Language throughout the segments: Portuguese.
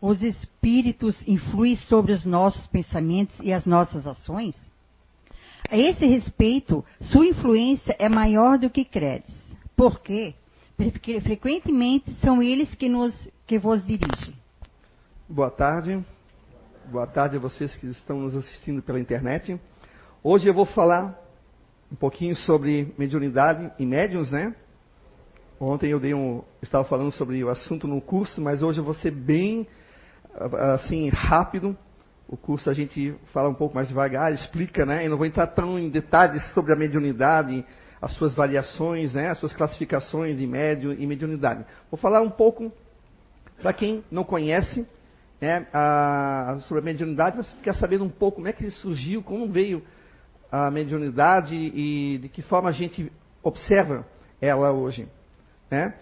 os espíritos influem sobre os nossos pensamentos e as nossas ações? A esse respeito, sua influência é maior do que credes. Por quê? Porque frequentemente são eles que, nos, que vos dirigem. Boa tarde. Boa tarde a vocês que estão nos assistindo pela internet. Hoje eu vou falar um pouquinho sobre mediunidade e médiums, né? Ontem eu um, estava falando sobre o assunto no curso, mas hoje eu vou ser bem assim rápido. O curso a gente fala um pouco mais devagar, explica, né? Eu não vou entrar tão em detalhes sobre a mediunidade, as suas variações, né? As suas classificações de médium e mediunidade. Vou falar um pouco para quem não conhece né, a, sobre a mediunidade, você quer saber um pouco como é que surgiu, como veio a mediunidade e de que forma a gente observa ela hoje. Né?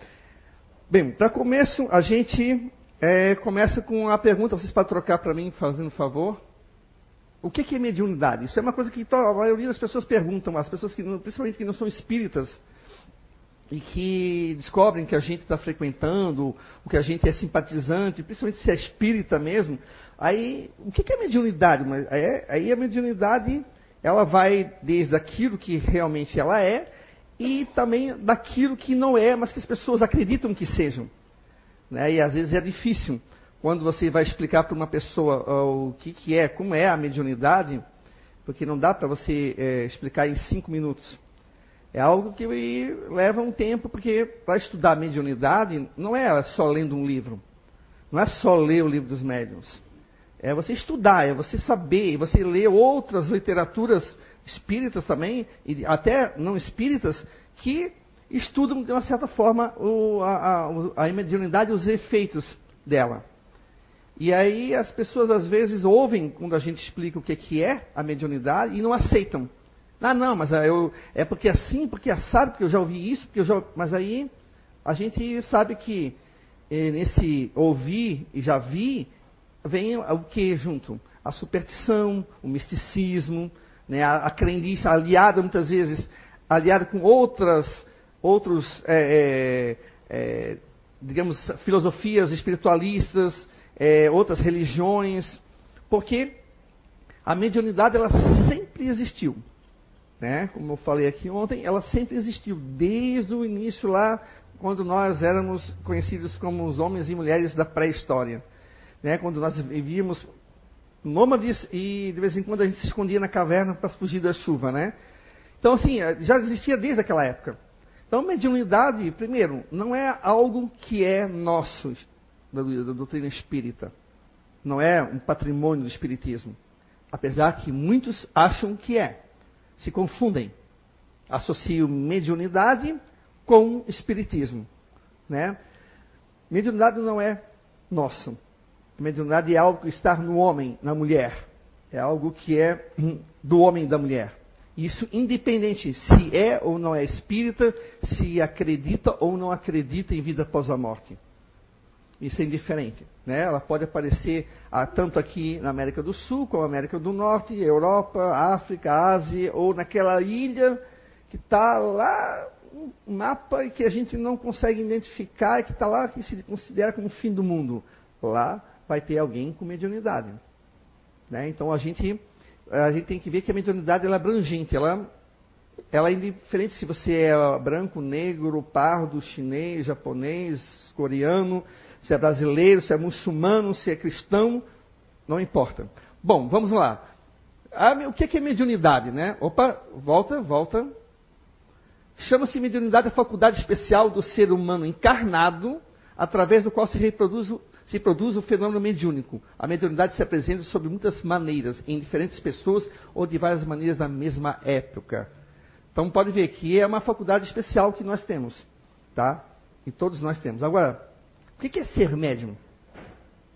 Bem, para começo, a gente é, começa com a pergunta, vocês podem trocar para mim, fazendo favor. O que é mediunidade? Isso é uma coisa que a maioria das pessoas perguntam, as pessoas que, principalmente que não são espíritas, e que descobrem que a gente está frequentando, o que a gente é simpatizante, principalmente se é espírita mesmo. Aí, o que é mediunidade? Aí a mediunidade, ela vai desde aquilo que realmente ela é, e também daquilo que não é, mas que as pessoas acreditam que sejam. Né? E às vezes é difícil. Quando você vai explicar para uma pessoa uh, o que, que, é, como é a mediunidade, porque não dá para você é, explicar em cinco minutos. É algo que leva um tempo, porque para estudar mediunidade não é só lendo um livro. Não é só ler o livro dos médiuns. É você estudar, é você saber, você ler outras literaturas espíritas também, e até não espíritas, que estudam de uma certa forma o, a, a, a mediunidade os efeitos dela. E aí as pessoas às vezes ouvem quando a gente explica o que, que é a mediunidade e não aceitam. Ah, não, mas eu, é porque assim, porque assado, porque eu já ouvi isso, porque eu já. Mas aí a gente sabe que eh, nesse ouvir e já vi, vem o que junto? A superstição, o misticismo, né, a, a crendice aliada muitas vezes, aliada com outras, outros, é, é, é, digamos, filosofias espiritualistas, é, outras religiões, porque a mediunidade ela sempre existiu. Né? Como eu falei aqui ontem, ela sempre existiu, desde o início lá, quando nós éramos conhecidos como os homens e mulheres da pré-história. Né? Quando nós vivíamos nômades e de vez em quando a gente se escondia na caverna para fugir da chuva, né? Então, assim, eh, já existia desde aquela época. Então, mediunidade, primeiro, não é algo que é nosso, da, da doutrina espírita. Não é um patrimônio do espiritismo. Apesar que muitos acham que é se confundem. Associam mediunidade com espiritismo. Né? Mediunidade não é nosso. Mediunidade é algo que está no homem, na mulher. É algo que é do homem e da mulher. Isso independente se é ou não é espírita, se acredita ou não acredita em vida após a morte. Isso é indiferente. Né? Ela pode aparecer ah, tanto aqui na América do Sul, como na América do Norte, Europa, África, Ásia, ou naquela ilha que está lá, um mapa que a gente não consegue identificar, que está lá, que se considera como o fim do mundo. Lá vai ter alguém com mediunidade. Né? Então a gente, a gente tem que ver que a mediunidade ela é abrangente, ela, ela é indiferente se você é branco, negro, pardo, chinês, japonês, coreano, se é brasileiro, se é muçulmano, se é cristão, não importa. Bom, vamos lá. O que é mediunidade, né? Opa, volta, volta. Chama-se mediunidade a faculdade especial do ser humano encarnado, através do qual se reproduz, se produz o fenômeno mediúnico. A mediunidade se apresenta sob muitas maneiras, em diferentes pessoas ou de várias maneiras na mesma época. Então pode ver que é uma faculdade especial que nós temos, tá? E todos nós temos. Agora, o que é ser médium?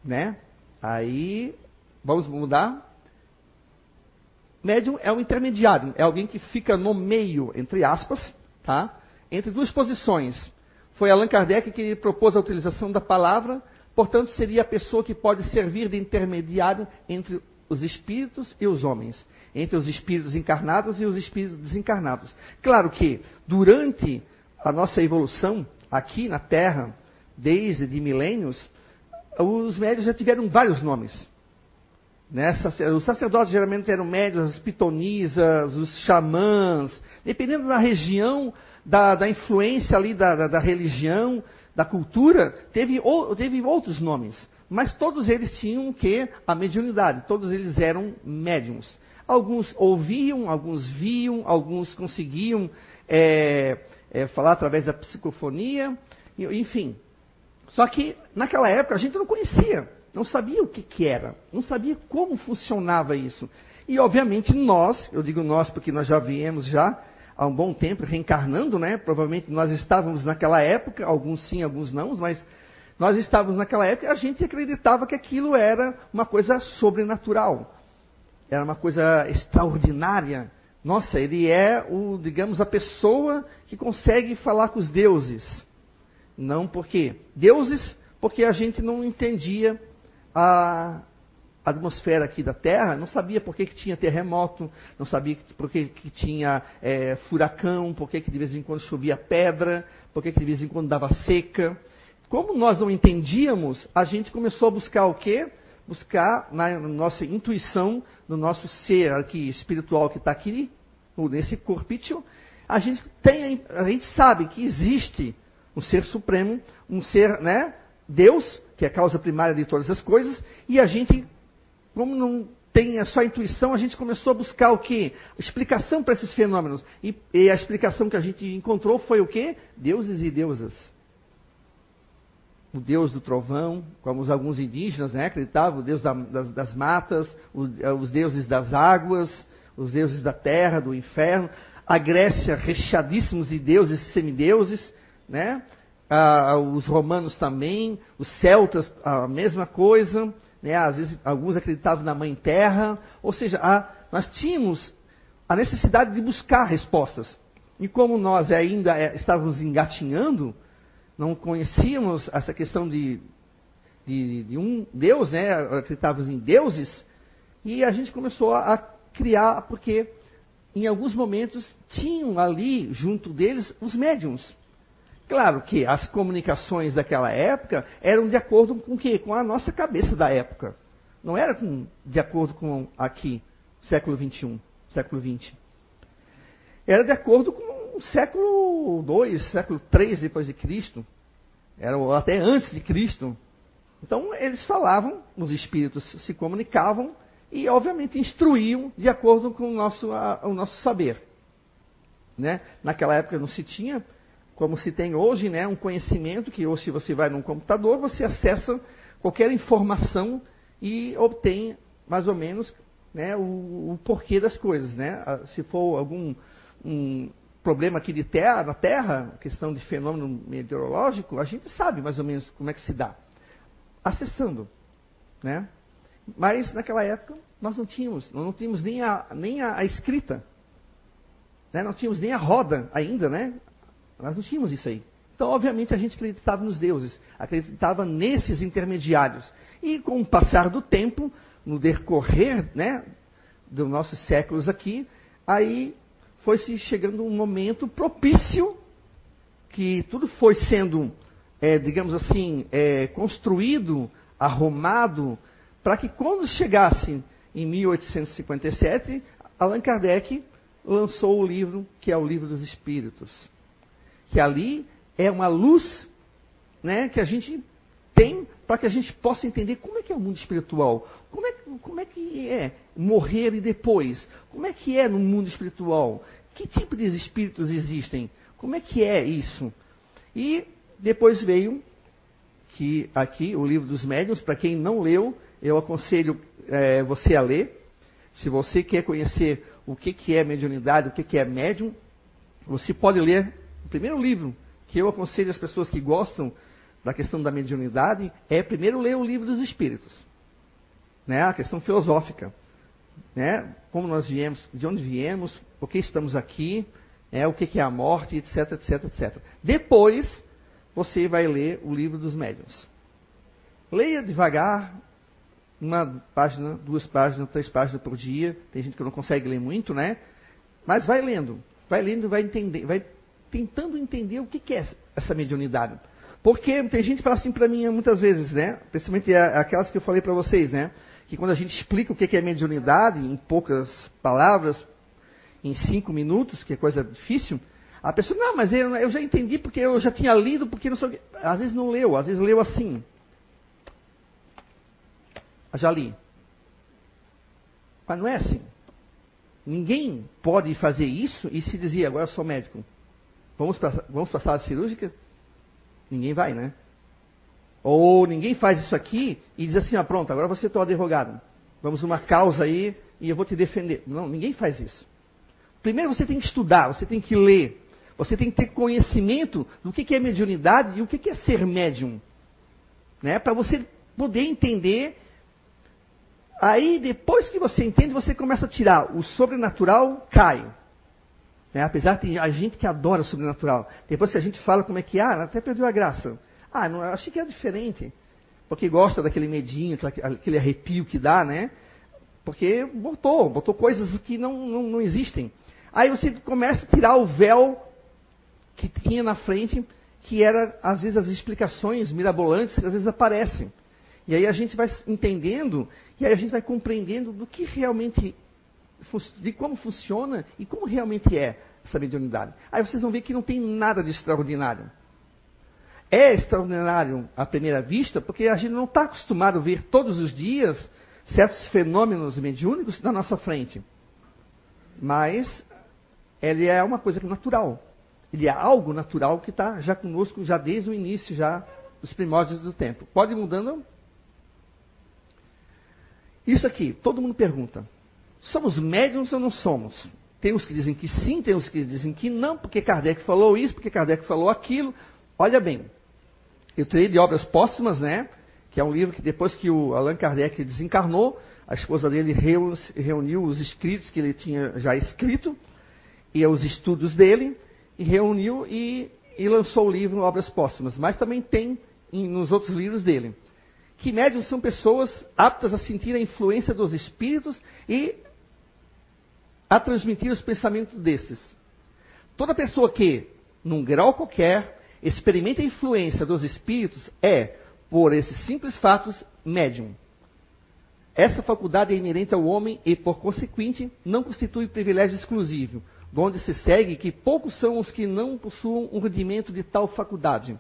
Né? Aí, vamos mudar? Médium é um intermediário, é alguém que fica no meio, entre aspas, tá? entre duas posições. Foi Allan Kardec que propôs a utilização da palavra, portanto, seria a pessoa que pode servir de intermediário entre os espíritos e os homens, entre os espíritos encarnados e os espíritos desencarnados. Claro que, durante a nossa evolução aqui na Terra, desde de milênios, os médios já tiveram vários nomes. Né? Os sacerdotes geralmente eram médios, as pitonisas, os xamãs, dependendo da região, da, da influência ali da, da, da, religião, da cultura, teve, ou, teve outros nomes. Mas todos eles tinham que? A mediunidade. Todos eles eram médiums. Alguns ouviam, alguns viam, alguns conseguiam é, é, falar através da psicofonia, enfim. Só que naquela época a gente não conhecia não sabia o que, que era, não sabia como funcionava isso. E obviamente nós, eu digo nós porque nós já viemos já há um bom tempo reencarnando, né? Provavelmente nós estávamos naquela época, alguns sim, alguns não, mas nós estávamos naquela época e a gente acreditava que aquilo era uma coisa sobrenatural. Era uma coisa extraordinária. Nossa, ele é o, digamos, a pessoa que consegue falar com os deuses. Não porque deuses, porque a gente não entendia a atmosfera aqui da Terra, não sabia por que, que tinha terremoto, não sabia por que, que tinha é, furacão, por que, que de vez em quando chovia pedra, por que, que de vez em quando dava seca. Como nós não entendíamos, a gente começou a buscar o quê? Buscar na, nossa intuição, no nosso ser aqui espiritual que está aqui, nesse corpício, a gente tem, a gente sabe que existe um ser supremo, um ser, né, Deus, que é a causa primária de todas as coisas, e a gente, como não tem a sua intuição, a gente começou a buscar o quê? Explicação para esses fenômenos. E, e, a explicação que a gente encontrou foi o quê? Deuses e deusas. O deus do trovão, como alguns indígenas né, acreditavam, o deus da, das, das, matas, os, os deuses das águas, os deuses da terra, do inferno. A Grécia, recheadíssimos de deuses e semideuses, né? ah, os romanos também, os celtas, a mesma coisa, né? às vezes alguns acreditavam na mãe terra, ou seja, a, nós tínhamos a necessidade de buscar respostas. E como nós ainda é, estávamos engatinhando, não conhecíamos essa questão de, de, de um Deus, né? acreditávamos em deuses, e a gente começou a criar, porque em alguns momentos tinham ali, junto deles, os médiums. Claro que as comunicações daquela época eram de acordo com o quê? Com a nossa cabeça da época. Não era com, de acordo com aqui, século XXI, século XX. Era de acordo com o século II, século III depois de Cristo. Era até antes de Cristo. Então eles falavam, os espíritos se comunicavam e obviamente instruíam de acordo com o nosso, a, o nosso saber. Né? Naquela época não se tinha como se tem hoje, né, um conhecimento que hoje se você vai num computador, você acessa qualquer informação e obtém mais ou menos né, o, o, porquê das coisas. Né? Ah, se for algum um problema aqui de terra, na Terra, questão de fenômeno meteorológico, a gente sabe mais ou menos como é que se dá. Acessando. Né? Mas naquela época nós não tínhamos, nós não tínhamos nem a, nem a, a escrita. Né? Não tínhamos nem a roda ainda, né? Nós não tínhamos isso aí. Então, obviamente, a gente acreditava nos deuses, acreditava nesses intermediários. E com o passar do tempo, no decorrer né, dos nossos séculos aqui, aí foi-se chegando um momento propício que tudo foi sendo, é, digamos assim, é, construído, arrumado, para que quando chegasse em 1857, Allan Kardec lançou o livro que é o Livro dos Espíritos que ali é uma luz né, que a gente tem para que a gente possa entender como é que é o mundo espiritual, como é, como é que é morrer e depois, como é que é no mundo espiritual, que tipo de espíritos existem, como é que é isso. E depois veio que aqui o livro dos médiuns, para quem não leu, eu aconselho é, você a ler. Se você quer conhecer o que, que é mediunidade, o que, que é médium, você pode ler o primeiro livro que eu aconselho as pessoas que gostam da questão da mediunidade é primeiro ler o livro dos Espíritos, né? A questão filosófica, né? Como nós viemos, de onde viemos, por que estamos aqui, né? o que é a morte, etc, etc, etc. Depois você vai ler o livro dos médiuns. Leia devagar, uma página, duas páginas, três páginas por dia. Tem gente que não consegue ler muito, né? Mas vai lendo, vai lendo, vai entender, vai tentando entender o que é essa mediunidade. Porque tem gente que fala assim para mim muitas vezes, né? Principalmente aquelas que eu falei para vocês, né? Que quando a gente explica o que é mediunidade, em poucas palavras, em cinco minutos, que é coisa difícil, a pessoa, não, mas eu, já entendi porque eu já tinha lido, porque não sei Às vezes não leu, às vezes leu assim. Já li. Mas não é assim. Ninguém pode fazer isso e se dizer, agora eu sou médico. Vamos para vamos a sala cirúrgica? Ninguém vai, né? Ou ninguém faz isso aqui e diz assim, ah, pronto, agora você é o advogado. Vamos uma causa aí e eu vou te defender. Não, ninguém faz isso. Primeiro você tem que estudar, você tem que ler. Você tem que ter conhecimento do que é mediunidade e o que é ser médium. Né? Para você poder entender. Aí, depois que você entende, você começa a tirar. O sobrenatural cai. Né? Apesar de a gente que adora o sobrenatural. Depois que a gente fala como é que, ah, até perdeu a graça. Ah, não, achei que era diferente. Porque gosta daquele medinho, aquele arrepio que dá, né? Porque botou, botou coisas que não, não, não existem. Aí você começa a tirar o véu que tinha na frente, que era, às vezes, as explicações mirabolantes, às vezes aparecem. E aí a gente vai entendendo, e aí a gente vai compreendendo do que realmente, de como funciona e como realmente é essa mediunidade. Aí vocês vão ver que não tem nada de extraordinário. É extraordinário à primeira vista, porque a gente não está acostumado a ver todos os dias certos fenômenos mediúnicos na nossa frente. Mas ele é uma coisa natural. Ele é algo natural que está já conosco, já desde o início, já dos primórdios do tempo. Pode ir mudando? Isso aqui, todo mundo pergunta. Somos médiums ou não somos? Tem os que dizem que sim, tem os que dizem que não, porque Kardec falou isso, porque Kardec falou aquilo. Olha bem, eu tirei de obras póstumas, né? Que é um livro que depois que o Allan Kardec desencarnou, a esposa dele reuniu os escritos que ele tinha já escrito e os estudos dele e reuniu e, e lançou o livro Obras Póstumas. Mas também tem em, nos outros livros dele. Que médiums são pessoas aptas a sentir a influência dos espíritos e a transmitir os pensamentos desses. Toda pessoa que, num grau qualquer, experimenta a influência dos espíritos é, por esses simples fatos, médium. Essa faculdade é inerente ao homem e, por consequente, não constitui privilégio exclusivo, onde se segue que poucos são os que não possuam um rudimento de tal faculdade.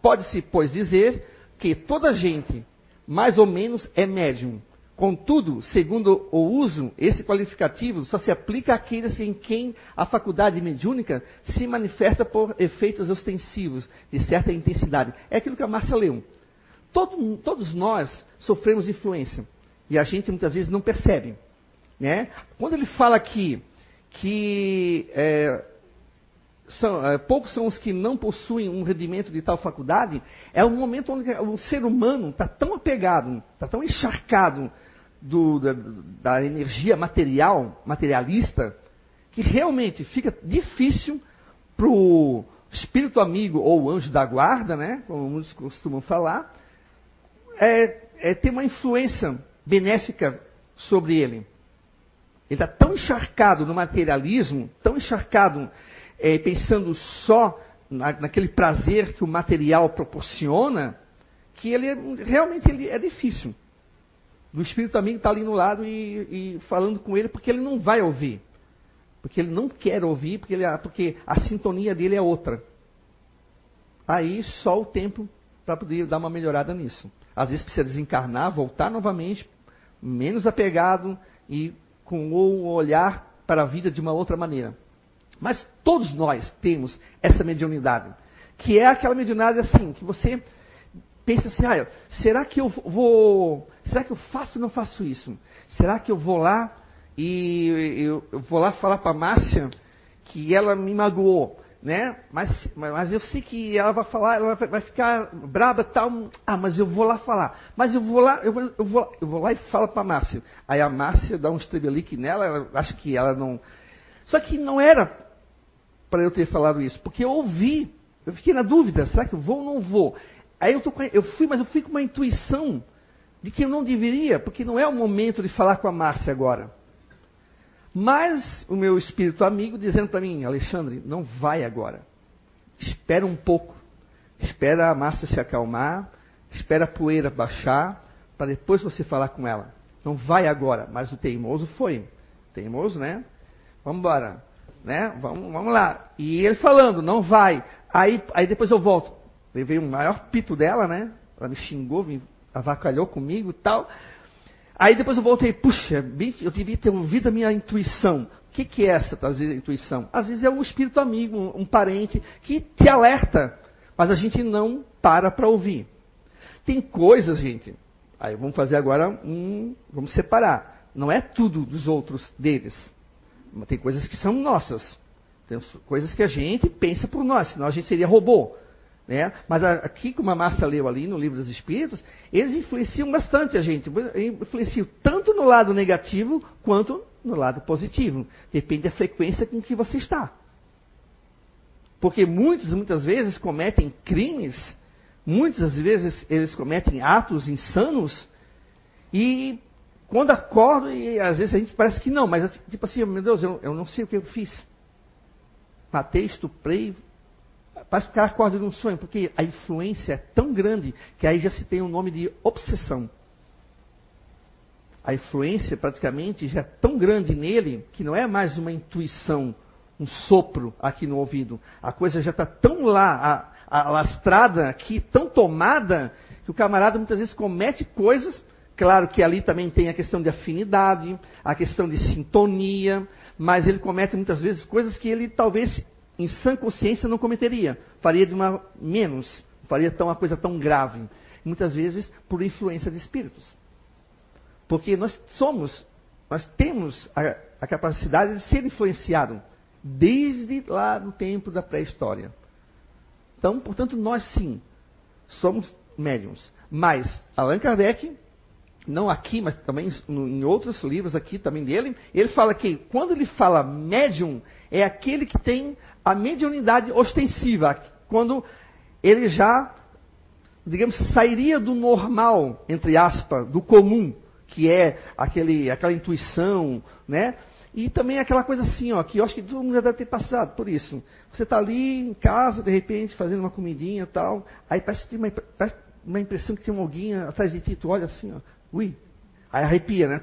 Pode-se, pois, dizer que toda gente, mais ou menos, é médium. Contudo, segundo o uso, esse qualificativo só se aplica àqueles em quem a faculdade mediúnica se manifesta por efeitos ostensivos de certa intensidade. É aquilo que a Márcia leu. Todo, todos nós sofremos influência. E a gente muitas vezes não percebe. Né? Quando ele fala aqui que é, são, é, poucos são os que não possuem um rendimento de tal faculdade, é um momento onde o ser humano está tão apegado, está tão encharcado do, da, da, energia material, materialista, que realmente fica difícil para o espírito amigo ou anjo da guarda, né, como muitos costumam falar, é, é ter uma influência benéfica sobre ele. Ele está tão encharcado no materialismo, tão encharcado é, pensando só na, naquele prazer que o material proporciona, que ele é, realmente ele é difícil. O espírito amigo está ali no lado e, e, falando com ele porque ele não vai ouvir. Porque ele não quer ouvir, porque, ele, porque a sintonia dele é outra. Aí só o tempo para poder dar uma melhorada nisso. Às vezes precisa desencarnar, voltar novamente, menos apegado e com o olhar para a vida de uma outra maneira. Mas todos nós temos essa mediunidade, que é aquela mediunidade assim, que você pensa assim, ah, será que eu vou, será que eu faço ou não faço isso? Será que eu vou lá e eu, eu vou lá falar para Márcia que ela me magoou? né? Mas, mas eu sei que ela vai falar, ela vai, ficar braba tal. Ah, mas eu vou lá falar. Mas eu vou lá, eu vou, eu vou, eu vou lá e falo para Márcia. Aí a Márcia dá um estrebelique nela, ela, acho que ela não. Só que não era para eu ter falado isso, porque eu ouvi, eu fiquei na dúvida, será que eu vou ou não vou? Aí eu, tô, eu fui, mas eu fui com uma intuição de que eu não deveria, porque não é o momento de falar com a Márcia agora. Mas o meu espírito amigo dizendo para mim, Alexandre, não vai agora. Espera um pouco. espera a massa se acalmar, espera a poeira baixar, para depois você falar com ela. Não vai agora, mas o teimoso foi. Teimoso, né? Vamos embora, né? Vamos, vamos lá. E ele falando, não vai. Aí, aí depois eu volto. Levei o maior pito dela, né? Ela me xingou, me avacalhou comigo e tal. Aí depois eu voltei, puxa, eu devia ter ouvido a minha intuição. O que, que é essa, às vezes, intuição? Às vezes é um espírito amigo, um, parente, que te alerta, mas a gente não para para ouvir. Tem coisas, gente, aí vamos fazer agora um, vamos separar. Não é tudo dos outros, deles. Tem coisas que são nossas. Tem coisas que a gente pensa por nós, senão a gente seria robô. Né? Mas aqui, como a Márcia leu ali no livro dos Espíritos, eles influenciam bastante a gente. Influenciam tanto no lado negativo quanto no lado positivo. Depende da frequência com que você está. Porque muitos, muitas vezes, cometem crimes, muitas vezes eles cometem atos insanos, e quando acordam, e às vezes a gente parece que não, mas tipo assim, meu Deus, eu, eu não sei o que eu fiz. Matei, estuprei, Parece que o cara acorda de um sonho, porque a influência é tão grande que aí já se tem o um nome de obsessão. A influência praticamente já é tão grande nele que não é mais uma intuição, um sopro aqui no ouvido. A coisa já está tão lá, alastrada aqui, tão tomada, que o camarada muitas vezes comete coisas. Claro que ali também tem a questão de afinidade, a questão de sintonia, mas ele comete muitas vezes coisas que ele talvez em sã consciência não cometeria. Faria de uma menos, faria tão uma coisa tão grave. Muitas vezes por influência de espíritos. Porque nós somos, nós temos a, a capacidade de ser influenciado desde lá no tempo da pré-história. Então, portanto, nós sim somos médiums. Mas Allan Kardec, não aqui, mas também em outros livros aqui também dele, ele fala que quando ele fala médium, é aquele que tem a mediunidade ostensiva, quando ele já, digamos, sairia do normal, entre aspas, do comum, que é aquele, aquela intuição, né? E também aquela coisa assim, ó, que eu acho que todo mundo já deve ter passado por isso. Você está ali em casa, de repente, fazendo uma comidinha e tal, aí parece que tem uma, parece uma impressão que tem alguém atrás de ti, tu olha assim, ó, ui, aí arrepia, né?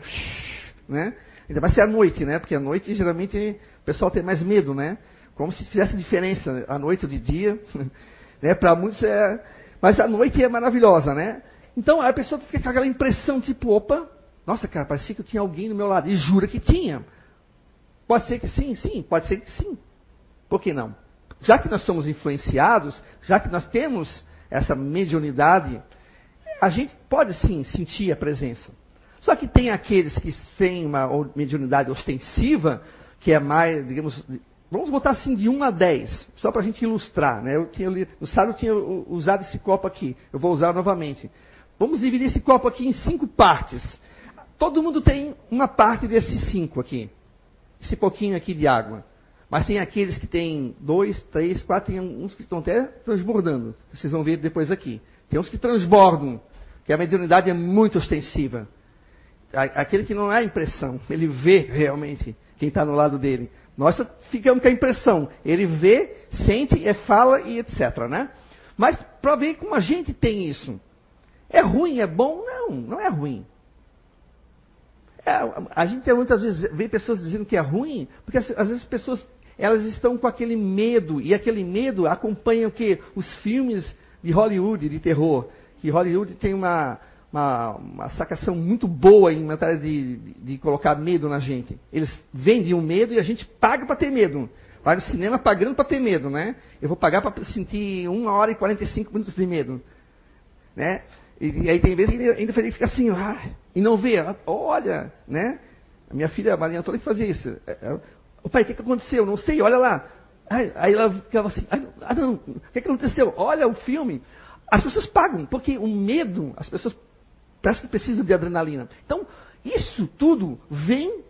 né? Ainda vai ser à noite, né? Porque à noite geralmente o pessoal tem mais medo, né? Como se fizesse diferença né? à noite ou de dia. né? Para muitos é. Mas a noite é maravilhosa, né? Então a pessoa fica com aquela impressão, tipo, opa, nossa, cara, parecia que tinha alguém no meu lado. E jura que tinha. Pode ser que sim, sim, pode ser que sim. Por que não? Já que nós somos influenciados, já que nós temos essa mediunidade, a gente pode sim sentir a presença. Só que tem aqueles que têm uma mediunidade ostensiva, que é mais, digamos, Vamos botar assim de 1 a 10, só para a gente ilustrar. Né? Eu tinha, no sábado eu tinha usado esse copo aqui, eu vou usar novamente. Vamos dividir esse copo aqui em cinco partes. Todo mundo tem uma parte desses cinco aqui. Esse pouquinho aqui de água. Mas tem aqueles que têm dois, três, quatro, tem uns que estão até transbordando. Vocês vão ver depois aqui. Tem uns que transbordam, que a mediunidade é muito ostensiva. Aquele que não é impressão, ele vê realmente quem está no lado dele. Nós ficamos com a impressão. Ele vê, sente, é, fala e etc. Né? Mas para ver como a gente tem isso. É ruim, é bom? Não, não é ruim. É, a gente muitas vezes vê pessoas dizendo que é ruim, porque às vezes as pessoas elas estão com aquele medo, e aquele medo acompanha o que? Os filmes de Hollywood, de terror. Que Hollywood tem uma, uma, uma sacação muito boa em matéria de, de, colocar medo na gente. Eles vendem o medo e a gente paga para ter medo. Vai no cinema pagando para ter medo, né? Eu vou pagar para sentir uma hora e 45 minutos de medo. Né? E, e aí tem vezes que ainda fica assim, ah, e não vê, olha, né? A minha filha, a Maria Antônia, que fazia isso. É, é, o pai, o que, que aconteceu? Não sei, olha lá. Aí, aí ela ficava assim, ah não, o que, que aconteceu? Olha o filme. As pessoas pagam, porque o medo, as pessoas Parece que precisa de adrenalina. Então, isso tudo vem,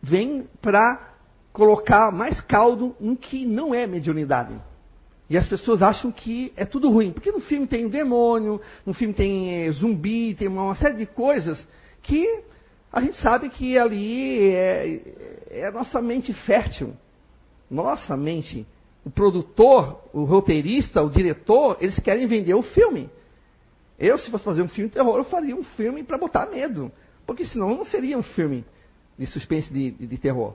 vem para colocar mais caldo no que não é mediunidade. E as pessoas acham que é tudo ruim. Porque no filme tem demônio, no filme tem eh, zumbi, tem uma série de coisas que a gente sabe que ali é, é a nossa mente fértil. Nossa mente o produtor, o roteirista, o diretor, eles querem vender o filme. Eu, se fosse fazer um filme de terror, eu faria um filme para botar medo. Porque senão não seria um filme de suspense de, de, de terror.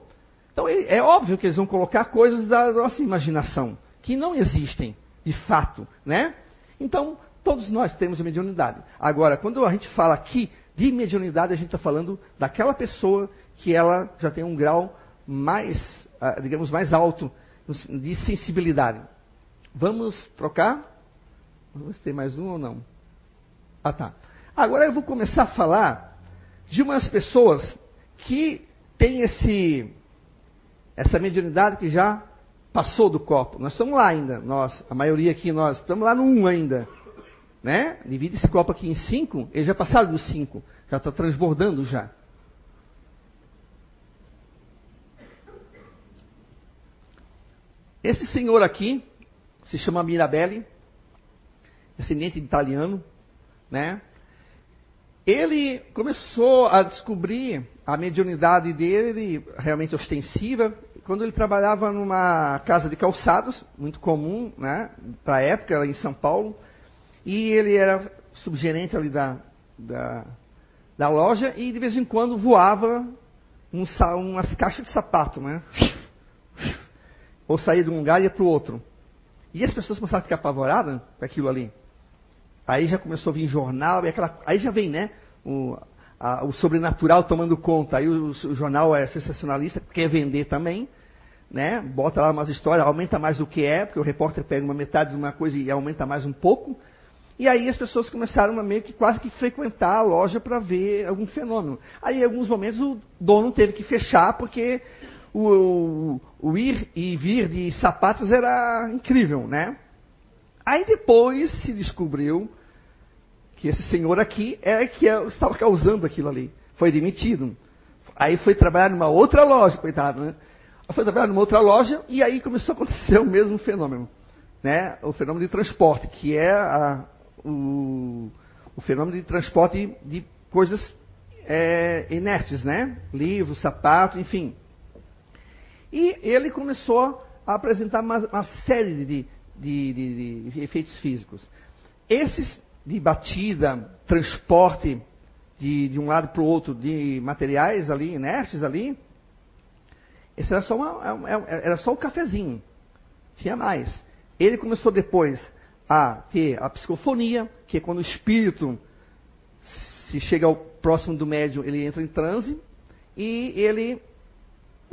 Então é óbvio que eles vão colocar coisas da nossa imaginação, que não existem, de fato, né? Então, todos nós temos a mediunidade. Agora, quando a gente fala aqui de mediunidade, a gente está falando daquela pessoa que ela já tem um grau mais, ah, digamos, mais alto de sensibilidade. Vamos trocar? Vamos tem mais um ou não. Ah, tá. Agora eu vou começar a falar de umas pessoas que têm esse, essa mediunidade que já passou do copo. Nós estamos lá ainda, nós, a maioria aqui, nós estamos lá no 1 um ainda. Né? Divide esse copo aqui em 5, ele já passaram dos 5, já está transbordando já. Esse senhor aqui se chama Mirabelli, descendente de italiano, né? Ele começou a descobrir a mediunidade dele, realmente ostensiva, quando ele trabalhava numa casa de calçados, muito comum, né, para a época, em São Paulo, e ele era subgerente ali da, da, da loja, e de vez em quando voava um, umas caixas de sapato, né? Ou sair de um lugar e ir para o outro. E as pessoas começaram a ficar apavoradas com aquilo ali. Aí já começou a vir jornal, e aquela, aí já vem, né? O, a, o sobrenatural tomando conta. Aí o, o, jornal é sensacionalista, quer vender também, né? Bota lá umas histórias, aumenta mais do que é, porque o repórter pega uma metade de uma coisa e aumenta mais um pouco. E aí as pessoas começaram a meio que quase que frequentar a loja para ver algum fenômeno. Aí em alguns momentos o dono teve que fechar porque o, o, ir e vir de sapatos era incrível, né? Aí depois se descobriu que esse senhor aqui é que é, estava causando aquilo ali. Foi demitido. Aí foi trabalhar numa outra loja, coitado, né? Foi trabalhar numa outra loja e aí começou a acontecer o mesmo fenômeno. Né? O fenômeno de transporte, que é a, o, o, fenômeno de transporte de coisas é, inertes, né? Livros, sapato, enfim. E ele começou a apresentar uma, uma série de, de, de, de, efeitos físicos. Esses de batida, transporte de, um lado para o outro de materiais ali, inertes ali, esse era só, uma, é é, era só o cafezinho. Tinha mais. Ele começou depois a ter a psicofonia, que é quando o espírito se chega ao próximo do médium, ele entra em transe e ele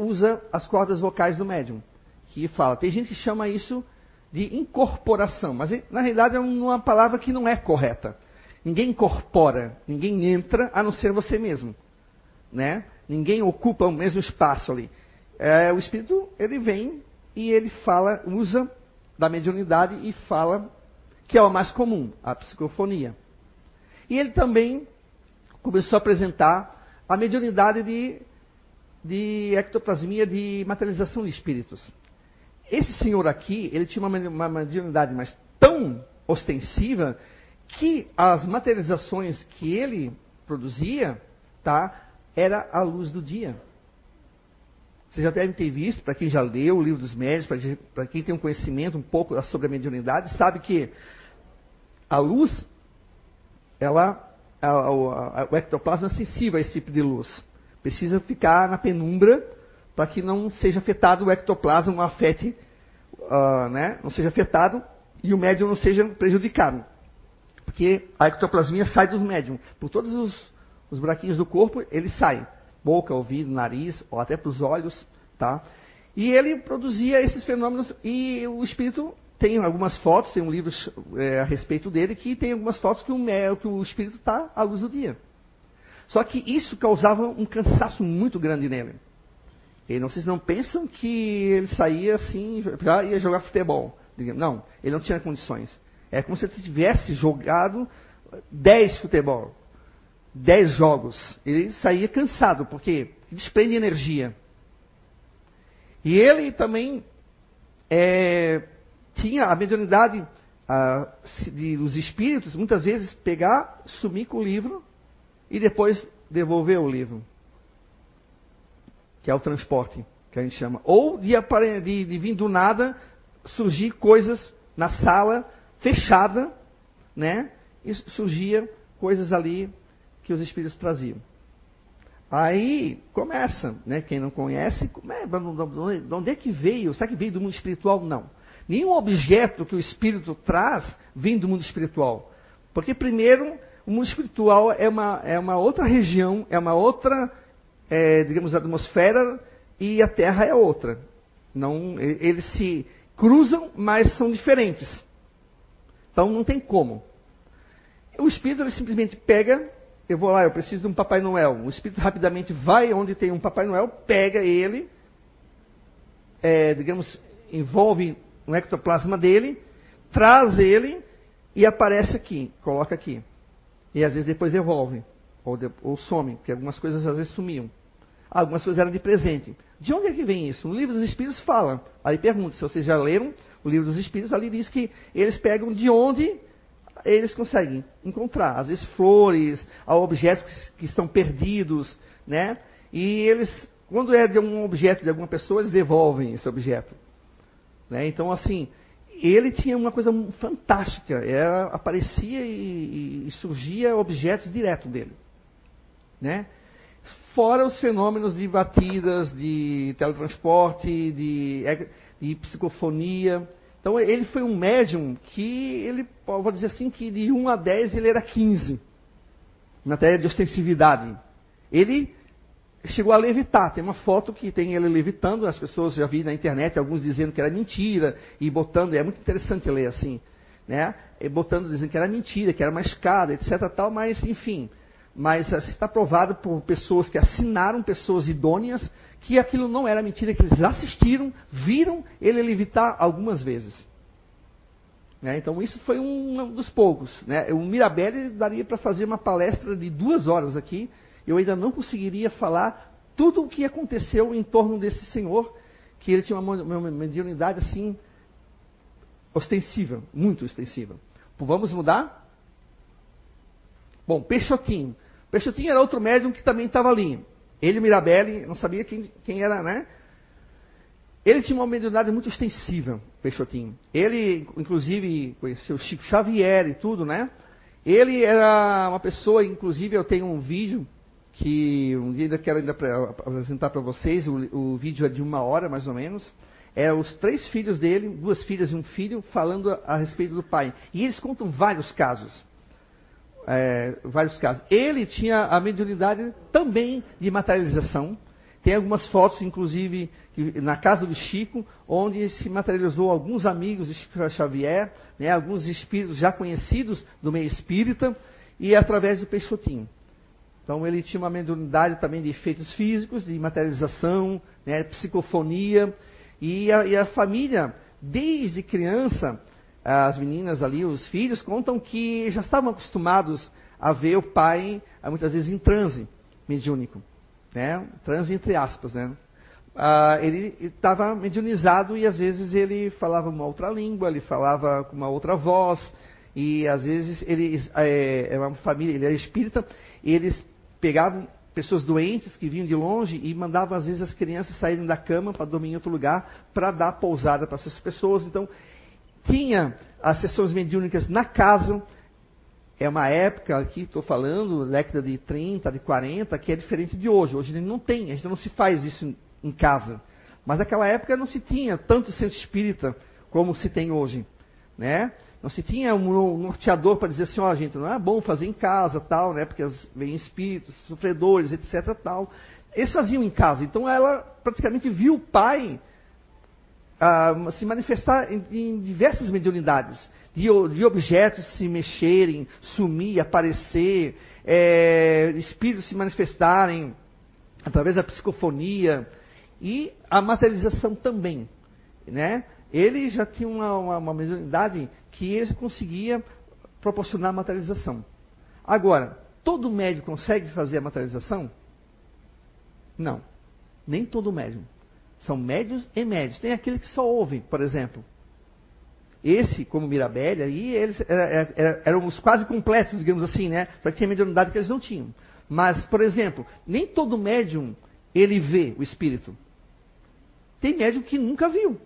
usa as cordas vocais do médium, que fala. Tem gente que chama isso de incorporação, mas na realidade é uma palavra que não é correta. Ninguém incorpora, ninguém entra a não ser você mesmo, né? Ninguém ocupa o mesmo espaço ali. É, o espírito ele vem e ele fala, usa da mediunidade e fala que é o mais comum, a psicofonia. E ele também começou a apresentar a mediunidade de de ectoplasmia de materialização de espíritos. Esse senhor aqui, ele tinha uma, mediunidade mas tão ostensiva que as materializações que ele produzia, tá, era a luz do dia. Vocês já devem ter visto, para quem já leu o livro dos médios, para quem tem um conhecimento um pouco sobre a mediunidade, sabe que a luz, ela, a, a, a, o ectoplasma é sensível a esse tipo de luz precisa ficar na penumbra para que não seja afetado o ectoplasma, não afete, uh, né, não seja afetado e o médium não seja prejudicado. Porque a ectoplasmia sai dos médiums. Por todos os, os buraquinhos do corpo, ele sai. Boca, ouvido, nariz, ou até para os olhos. Tá? E ele produzia esses fenômenos e o espírito tem algumas fotos, tem um livro é, a respeito dele, que tem algumas fotos que o, que o espírito está à luz do dia. Só que isso causava um cansaço muito grande nele. E não, vocês não pensam que ele saía assim, já ia jogar futebol. Não, ele não tinha condições. É como se ele tivesse jogado 10 futebol, 10 jogos. Ele saía cansado, porque desprende energia. E ele também é, tinha a mediunidade de, dos espíritos, muitas vezes, pegar, sumir com o livro e depois devolver o livro, que é o transporte, que a gente chama. Ou de, de, de vir do nada, surgir coisas na sala fechada, né? E surgia coisas ali que os espíritos traziam. Aí começa, né? Quem não conhece, é, de onde é que veio? Será que veio do mundo espiritual? Não. Nenhum objeto que o espírito traz vem do mundo espiritual. Porque, primeiro, o mundo espiritual é uma, é uma outra região, é uma outra, é, digamos, atmosfera, e a Terra é outra. Não, eles se cruzam, mas são diferentes. Então não tem como. O espírito ele simplesmente pega, eu vou lá, eu preciso de um Papai Noel. O espírito rapidamente vai onde tem um Papai Noel, pega ele, é, digamos, envolve no ectoplasma dele, traz ele e aparece aqui, coloca aqui. E às vezes depois devolve, ou, de, ou some, porque algumas coisas às vezes sumiam. Algumas coisas eram de presente. De onde é que vem isso? No livro dos Espíritos fala. Aí pergunta, se vocês já leram o livro dos Espíritos, ali diz que eles pegam de onde eles conseguem encontrar. Às vezes flores, objetos que, que estão perdidos, né? E eles, quando é de um objeto de alguma pessoa, eles devolvem esse objeto. Né? Então, assim, ele tinha uma coisa fantástica. Era, aparecia e, e surgia objetos direto dele. Né? Fora os fenômenos de batidas, de teletransporte, de, de psicofonia. Então ele foi um médium que ele, vou dizer assim, que de 1 a 10 ele era 15. Na matéria de ostensividade. Ele chegou a levitar. Tem uma foto que tem ele levitando, as pessoas já viram na internet, alguns dizendo que era mentira, e botando, é muito interessante ler assim, né? E botando, dizendo que era mentira, que era uma escada, etc. Tal, mas, enfim. Mas está provado por pessoas que assinaram, pessoas idôneas, que aquilo não era mentira, que eles assistiram, viram ele levitar algumas vezes. Né? Então, isso foi um, dos poucos. Né? O Mirabelli daria para fazer uma palestra de duas horas aqui, eu ainda não conseguiria falar tudo o que aconteceu em torno desse senhor, que ele tinha uma mediunidade assim, ostensiva, muito ostensiva. Vamos mudar? Bom, Peixotinho. Peixotinho era outro médium que também estava ali. Ele, Mirabelli, não sabia quem, quem era, né? Ele tinha uma mediunidade muito extensiva, Peixotinho. Ele, inclusive, conheceu Chico Xavier e tudo, né? Ele era uma pessoa, inclusive, eu tenho um vídeo que um dia ainda quero ainda apresentar para vocês, o, o, vídeo é de uma hora mais ou menos. É os três filhos dele, duas filhas e um filho, falando a, a respeito do pai. E eles contam vários casos. É, vários casos. Ele tinha a mediunidade também de materialização. Tem algumas fotos, inclusive, na casa do Chico, onde se materializou alguns amigos de Chico Xavier, né, alguns espíritos já conhecidos do meio espírita, e através do Peixotinho. Então ele tinha uma mediunidade também de efeitos físicos, de materialização, né, psicofonia. E a, e a, família, desde criança, as meninas ali, os filhos, contam que já estavam acostumados a ver o pai, muitas vezes, em transe mediúnico. Né? Transe entre aspas. Né? Ah, ele estava mediunizado e às vezes ele falava uma outra língua, ele falava com uma outra voz. E às vezes ele é, é uma família, ele é espírita, eles pegavam pessoas doentes que vinham de longe e mandavam às vezes as crianças saírem da cama para dormir em outro lugar para dar pousada para essas pessoas. Então, tinha as sessões mediúnicas na casa. É uma época, aqui estou falando, década de 30, de 40, que é diferente de hoje. Hoje não tem, a gente não se faz isso em casa. Mas naquela época não se tinha tanto centro espírita como se tem hoje. Né? Não se tinha um norteador para dizer assim, ó, oh, gente, não é bom fazer em casa, tal, né? Porque vem espíritos, sofredores, etc, tal. Eles faziam em casa. Então ela praticamente viu o pai ah, se manifestar em, em diversas mediunidades, de, de, objetos se mexerem, sumir, aparecer, é, espíritos se manifestarem através da psicofonia e a materialização também, né? Ele já tinha uma, uma, uma mediunidade que ele conseguia proporcionar materialização. Agora, todo médium consegue fazer a materialização? Não. Nem todo médium. São médios e médios. Tem aquele que só ouve, por exemplo. Esse, como Mirabelli, aí eles eram os quase completos, digamos assim, né? Só que tinha mediunidade que eles não tinham. Mas, por exemplo, nem todo médium ele vê o espírito. Tem médium que nunca viu.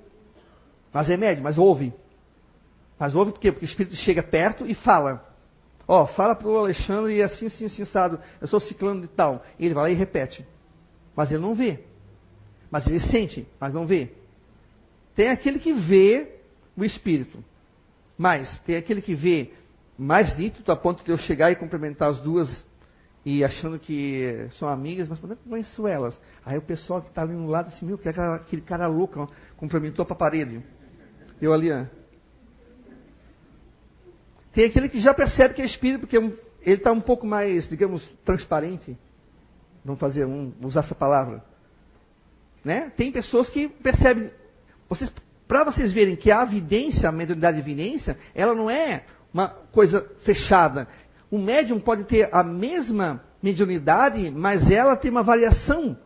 Mas é médio, mas ouve. Mas ouve por quê? Porque o Espírito chega perto e fala. Ó, oh, fala para o Alexandre e assim, assim, assim, assado. Eu sou ciclano de tal. E ele vai lá e repete. Mas ele não vê. Mas ele sente, mas não vê. Tem aquele que vê o Espírito. Mas tem aquele que vê mais nítido a ponto de eu chegar e cumprimentar as duas e achando que são amigas, mas é eu conheço elas? Aí o pessoal que está ali no lado assim, meu, que aquele cara louco, ó, cumprimentou para a parede. Eu ali. Tem aquele que já percebe que é espírito, porque ele está um pouco mais, digamos, transparente. Vamos fazer um, usar essa palavra. Né? Tem pessoas que percebem. Vocês, para vocês verem que a evidência, a mediunidade de evidência, ela não é uma coisa fechada. O médium pode ter a mesma mediunidade, mas ela tem uma variação.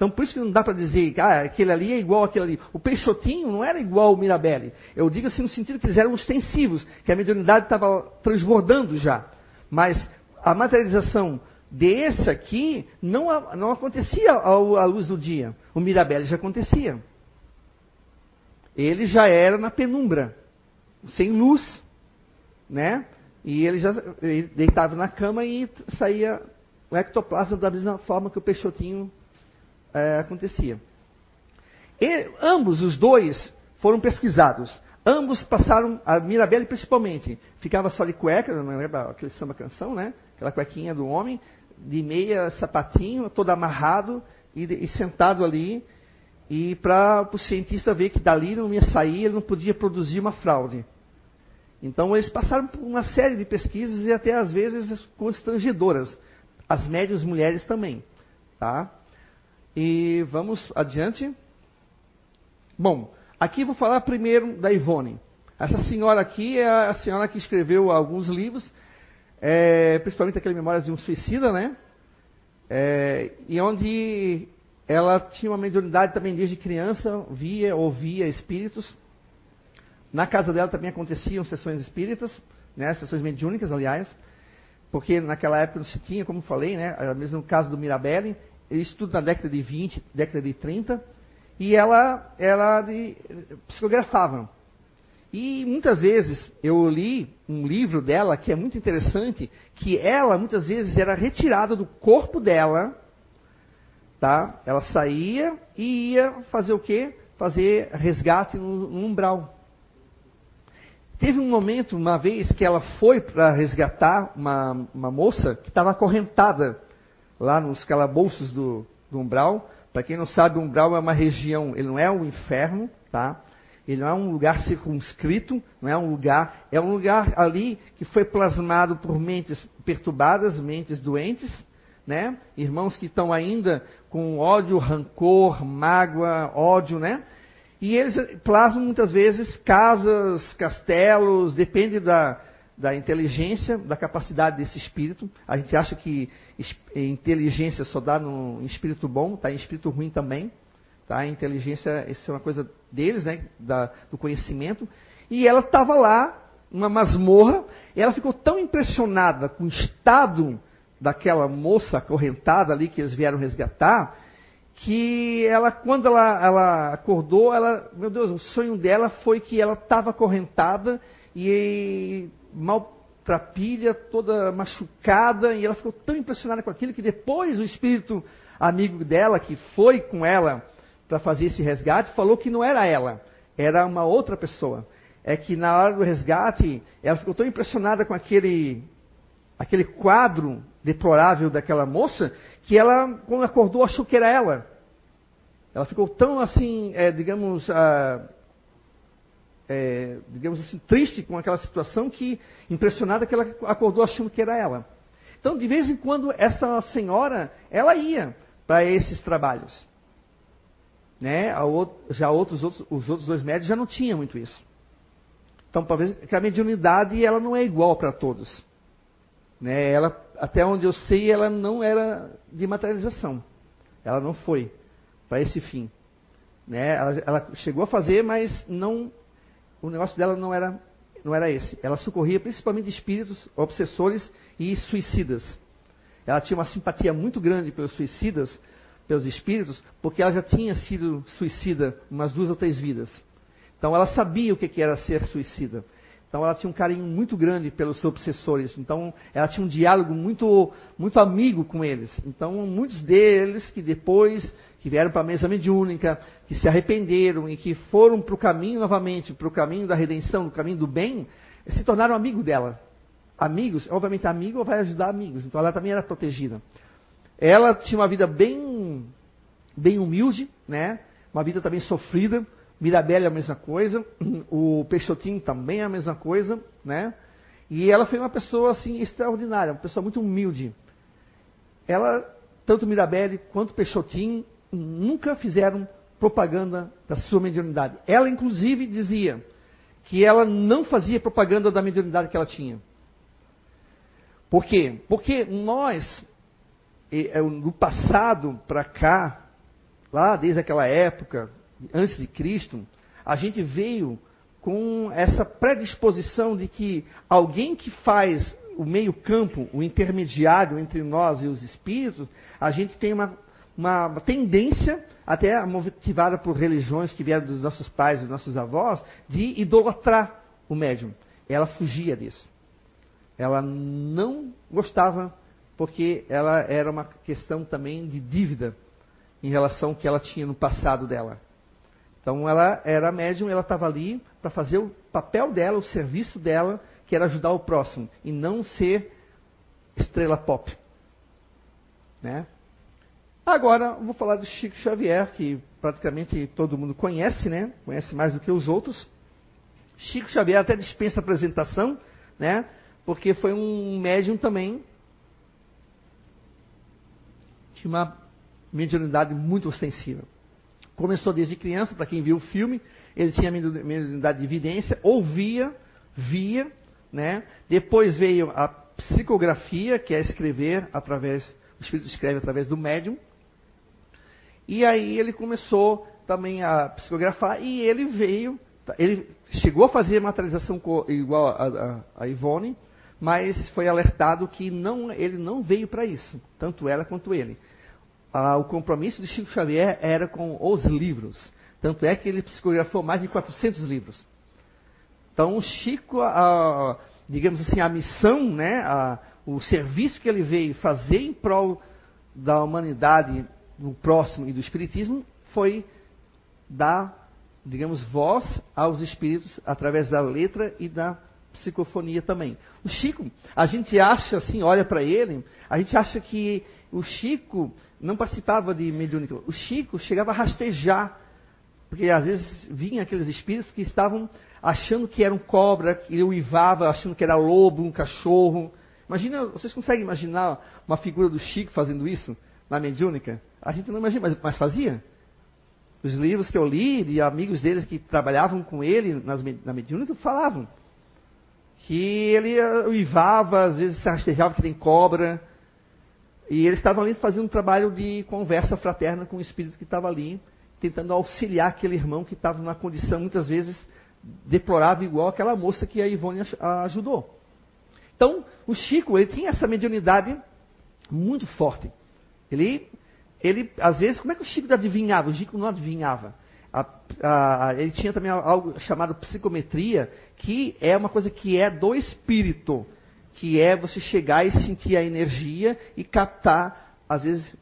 Então, por isso que não dá para dizer que ah, aquele ali é igual àquele ali. O Peixotinho não era igual ao Mirabelli. Eu digo assim no sentido que eles eram ostensivos, que a mediunidade estava transbordando já. Mas a materialização desse aqui não, não acontecia à luz do dia. O Mirabelli já acontecia. Ele já era na penumbra, sem luz né? E ele já ele deitava na cama e saía o ectoplasma da mesma forma que o peixotinho é, acontecia. E, ambos, os dois, foram pesquisados. Ambos passaram, a Mirabelle principalmente, ficava só de cueca, não lembra aquele samba canção, né? Aquela cuequinha do homem, de meia, sapatinho, todo amarrado e, e sentado ali. E para o cientista ver que dali não ia sair, ele não podia produzir uma fraude. Então eles passaram por uma série de pesquisas e até às vezes constrangedoras. As médias mulheres também. Tá? E vamos adiante. Bom, aqui vou falar primeiro da Ivone. Essa senhora aqui é a senhora que escreveu alguns livros, é, principalmente aquele Memórias de um Suicida, né? É, e onde ela tinha uma mediunidade também desde criança, via, ouvia espíritos. Na casa dela também aconteciam sessões espíritas, né, sessões mediúnicas, aliás, porque naquela época não se tinha, como falei, né, mesmo no caso do Mirabelli, isso tudo na década de 20, década de 30, e ela, ela de, psicografava. E muitas vezes eu li um livro dela que é muito interessante, que ela muitas vezes era retirada do corpo dela, tá? Ela saía e ia fazer o quê? Fazer resgate no, no umbral. Teve um momento, uma vez, que ela foi para resgatar uma, uma moça que estava acorrentada lá nos calabouços do, do umbral. Para quem não sabe, o umbral é uma região, ele não é um inferno, tá? Ele não é um lugar circunscrito, não é um lugar, é um lugar ali que foi plasmado por mentes perturbadas, mentes doentes, né? Irmãos que estão ainda com ódio, rancor, mágoa, ódio, né? E eles plasmam muitas vezes casas, castelos, depende da, da inteligência, da capacidade desse espírito. A gente acha que inteligência só dá no, espírito bom, tá? em espírito ruim também. Tá? Inteligência, isso é uma coisa deles, né? Da, do conhecimento. E ela estava lá, uma masmorra, ela ficou tão impressionada com o estado daquela moça acorrentada ali que eles vieram resgatar, que ela, quando ela, ela acordou, ela, meu Deus, o sonho dela foi que ela estava acorrentada e maltrapilha, toda machucada, e ela ficou tão impressionada com aquilo que depois o espírito amigo dela, que foi com ela para fazer esse resgate, falou que não era ela, era uma outra pessoa. É que na hora do resgate, ela ficou tão impressionada com aquele, aquele quadro deplorável daquela moça, que ela, quando acordou, achou que era ela. Ela ficou tão assim, é, digamos, ah, é, digamos assim, triste com aquela situação que, impressionada, que ela acordou achando que era ela. Então, de vez em quando, essa senhora, ela ia para esses trabalhos. Né? Já outros, outros, os outros dois médicos já não tinham muito isso. Então, talvez que a mediunidade ela não é igual para todos. Né? Ela, até onde eu sei, ela não era de materialização. Ela não foi para esse fim. Né? Ela, ela, chegou a fazer, mas não, o negócio dela não era, não era esse. Ela socorria principalmente espíritos obsessores e suicidas. Ela tinha uma simpatia muito grande pelos suicidas, pelos espíritos, porque ela já tinha sido suicida umas duas ou três vidas. Então ela sabia o que era ser suicida. Então ela tinha um carinho muito grande pelos obsessores. Então ela tinha um diálogo muito, muito amigo com eles. Então muitos deles que depois que vieram para a mesa mediúnica, que se arrependeram e que foram para o caminho novamente, para o caminho da redenção, no caminho do bem, se tornaram amigos dela. Amigos, obviamente amigo vai ajudar amigos. Então ela também era protegida. Ela tinha uma vida bem, bem humilde, né? Uma vida também sofrida Mirabelle é a mesma coisa, o Peixotinho também é a mesma coisa, né? E ela foi uma pessoa assim extraordinária, uma pessoa muito humilde. Ela, tanto Mirabelle quanto Peixotinho, nunca fizeram propaganda da sua mediunidade. Ela, inclusive, dizia que ela não fazia propaganda da mediunidade que ela tinha. Por quê? Porque nós, é, do passado para cá, lá desde aquela época, antes de Cristo, a gente veio com essa predisposição de que alguém que faz o meio-campo, o intermediário entre nós e os espíritos, a gente tem uma, uma tendência, até motivada por religiões que vieram dos nossos pais, dos nossos avós, de idolatrar o médium. Ela fugia disso. Ela não gostava, porque ela era uma questão também de dívida em relação ao que ela tinha no passado dela. Então ela era médium, ela estava ali para fazer o papel dela, o serviço dela, que era ajudar o próximo, e não ser estrela pop. Né? Agora vou falar do Chico Xavier, que praticamente todo mundo conhece, né? Conhece mais do que os outros. Chico Xavier até dispensa apresentação, né? Porque foi um médium também. Tinha uma mediunidade muito ostensiva. Começou desde criança, para quem viu o filme, ele tinha mediunidade de evidência, ouvia, via, né? Depois veio a psicografia, que é escrever através, o espírito escreve através do médium. E aí ele começou também a psicografar e ele veio, ele chegou a fazer materialização igual a, a, a Ivone, mas foi alertado que não, ele não veio para isso, tanto ela quanto ele ah, o compromisso de Chico Xavier era com os livros. Tanto é que ele psicografou mais de 400 livros. Então, Chico, a, digamos assim, a missão, né, a, o serviço que ele veio fazer em prol da humanidade, do próximo e do espiritismo, foi dar, digamos, voz aos espíritos através da letra e da psicofonia também. O Chico, a gente acha assim, olha para ele, a gente acha que o Chico não participava de mediunidade. O Chico chegava a rastejar, porque às vezes vinha aqueles espíritos que estavam achando que era um cobra, que ele uivava, achando que era lobo, um cachorro. Imagina, vocês conseguem imaginar uma figura do Chico fazendo isso na mediúnica? A gente não imagina, mas, mas fazia. Os livros que eu li, de amigos deles que trabalhavam com ele nas, na mediúnica, falavam que ele uivava, às vezes se rastejava que tem cobra, e eles estavam ali fazendo um trabalho de conversa fraterna com o espírito que estava ali, tentando auxiliar aquele irmão que estava numa condição muitas vezes deplorável, igual aquela moça que a Ivone ajudou. Então, o Chico, ele tinha essa mediunidade muito forte. Ele, ele, às vezes, como é que o Chico adivinhava? O Chico não adivinhava. A, a, ele tinha também algo chamado psicometria, que é uma coisa que é do espírito que é você chegar e sentir a energia e captar, às vezes,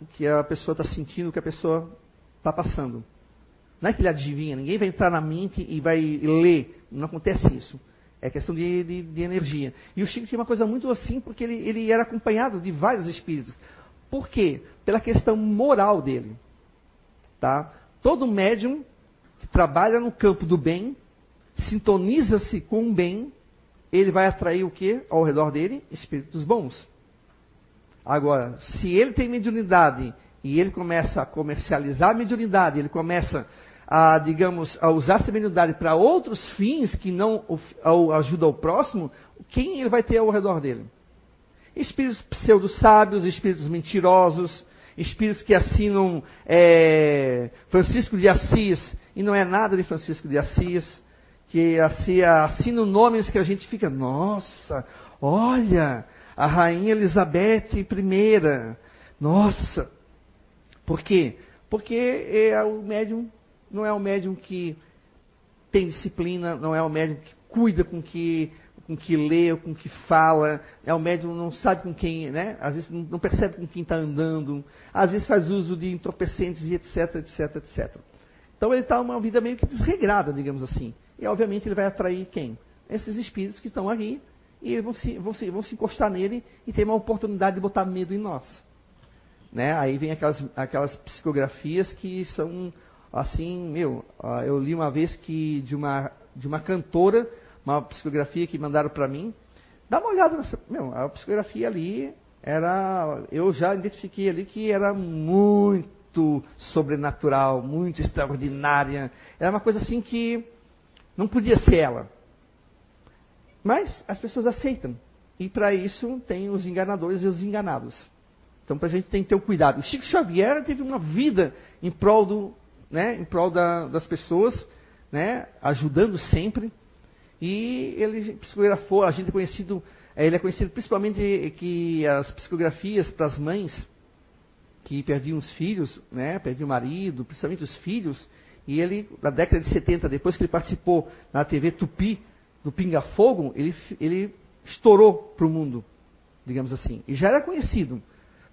o que a pessoa está sentindo, o que a pessoa está passando. Não é que ele adivinha, ninguém vai entrar na mente e vai ler. Não acontece isso. É questão de, de, de energia. E o Chico tinha uma coisa muito assim, porque ele, ele era acompanhado de vários espíritos. Por quê? Pela questão moral dele. Tá? Todo médium que trabalha no campo do bem, sintoniza-se com o bem, ele vai atrair o que ao redor dele? Espíritos bons. Agora, se ele tem mediunidade e ele começa a comercializar a mediunidade, ele começa a, digamos, a usar essa mediunidade para outros fins que não ajudam o próximo, quem ele vai ter ao redor dele? Espíritos pseudo-sábios, espíritos mentirosos, espíritos que assinam é, Francisco de Assis, e não é nada de Francisco de Assis, que assinam nomes que a gente fica, nossa, olha, a rainha Elizabeth I, nossa, Por quê? Porque é o médium não é o médium que tem disciplina, não é o médium que cuida com que com que lê, com que fala, é o médium não sabe com quem, né? Às vezes não percebe com quem está andando, às vezes faz uso de entorpecentes e etc, etc, etc. Então ele está uma vida meio que desregrada, digamos assim. E obviamente ele vai atrair quem? Esses espíritos que estão ali e vão se, vão, se, vão se encostar nele e ter uma oportunidade de botar medo em nós. Né? Aí vem aquelas, aquelas psicografias que são assim, meu, eu li uma vez que de uma, de uma cantora, uma psicografia que mandaram para mim. Dá uma olhada nessa. Meu, a psicografia ali era. Eu já identifiquei ali que era muito sobrenatural, muito extraordinária. Era uma coisa assim que não podia ser ela. Mas as pessoas aceitam. E para isso tem os enganadores e os enganados. Então, para a gente tem que ter o cuidado. O Chico Xavier teve uma vida em prol, do, né, em prol da, das pessoas, né, ajudando sempre. E ele psicografou, a gente é conhecido, é, ele é conhecido principalmente que as psicografias para as mães que perdiam os filhos, né, perdiam o marido, principalmente os filhos, e ele, na década de 70, depois que ele participou na TV Tupi, do Pinga Fogo, ele, ele estourou para o mundo, digamos assim. E já era conhecido.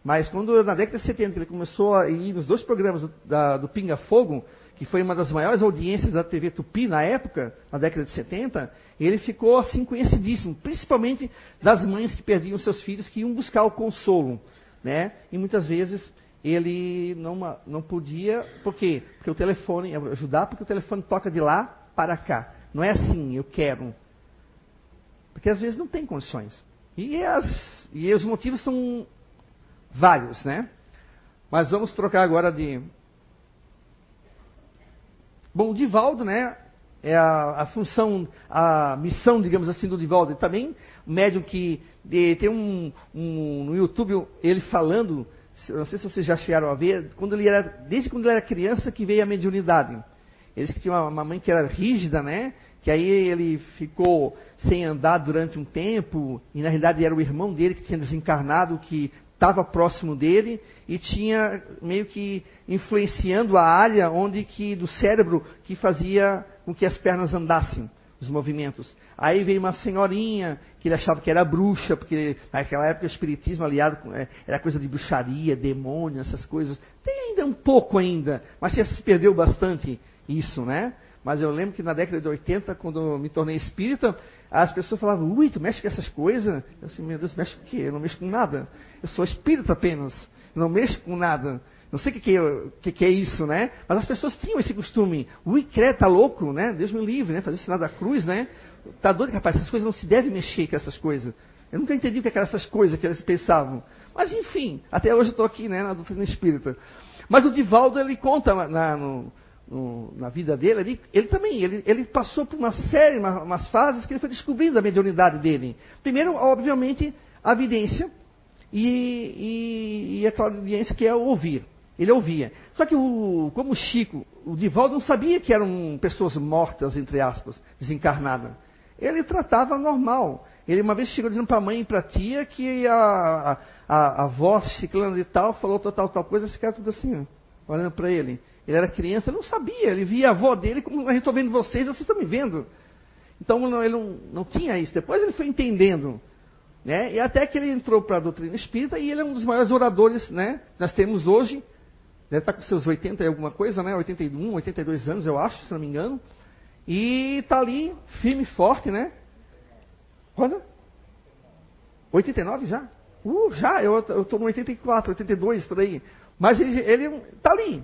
Mas quando, na década de 70, ele começou a ir nos dois programas do, da, do Pinga Fogo, que foi uma das maiores audiências da TV Tupi na época, na década de 70, ele ficou assim conhecidíssimo, principalmente das mães que perdiam seus filhos, que iam buscar o consolo. Né? E muitas vezes ele não, não podia, por quê? Porque o telefone, ajudar porque o telefone toca de lá para cá. Não é assim, eu quero. Porque às vezes não tem condições. E, as, e os motivos são vários, né? Mas vamos trocar agora de, Bom, o Divaldo, né, é a, a, função, a missão, digamos assim, do Divaldo. E também médium que de, tem um, um, no YouTube ele falando, não sei se vocês já chegaram a ver, quando ele era, desde quando ele era criança que veio a mediunidade. Eles que tinham uma mãe que era rígida, né? Que aí ele ficou sem andar durante um tempo, e na realidade era o irmão dele que tinha desencarnado, que estava próximo dele e tinha meio que influenciando a área onde que do cérebro que fazia com que as pernas andassem os movimentos. Aí veio uma senhorinha que ele achava que era bruxa, porque naquela época o espiritismo aliado é, era coisa de bruxaria, demônio, essas coisas. Tem ainda um pouco ainda, mas já se perdeu bastante isso, né? Mas eu lembro que na década de 80, quando me tornei espírita, as pessoas falavam, ui, tu mexe com essas coisas? Eu assim, meu Deus, mexe com o quê? Eu não mexo com nada. Eu sou espírita apenas. Eu não mexo com nada. Não sei o que, que, é, que, que, é isso, né? Mas as pessoas tinham esse costume. Ui, crê, tá louco, né? Deus me livre, né? Fazer sinal da cruz, né? Tá doido, rapaz, essas coisas não se devem mexer com essas coisas. Eu nunca entendi o que eram essas coisas que eles pensavam. Mas enfim, até hoje eu estou aqui, né, na doutrina espírita. Mas o Divaldo, ele conta na, no, no, na vida dele, ele, ele também, ele, ele, passou por uma série, uma, umas fases que ele foi descobrindo a mediunidade dele. Primeiro, obviamente, a evidência e, e, e a clarividência que é o ouvir. Ele ouvia. Só que, o, como o Chico, o Divaldo não sabia que eram pessoas mortas, entre aspas, desencarnadas. Ele tratava normal. Ele uma vez chegou dizendo para a mãe e para a tia que a, a, a, a voz ciclana de tal falou tal, tal, tal coisa, esse cara tudo assim, ó, olhando para ele. Ele era criança, não sabia. Ele via a avó dele como a gente está vendo vocês, vocês estão me vendo. Então ele não, não tinha isso. Depois ele foi entendendo. Né? E até que ele entrou para a doutrina espírita e ele é um dos maiores oradores né? nós temos hoje. Deve estar tá com seus 80 e alguma coisa, né? 81, 82 anos, eu acho, se não me engano. E está ali, firme e forte, né? Quando? 89 já? Uh, já, eu estou no 84, 82, por aí. Mas ele está ali,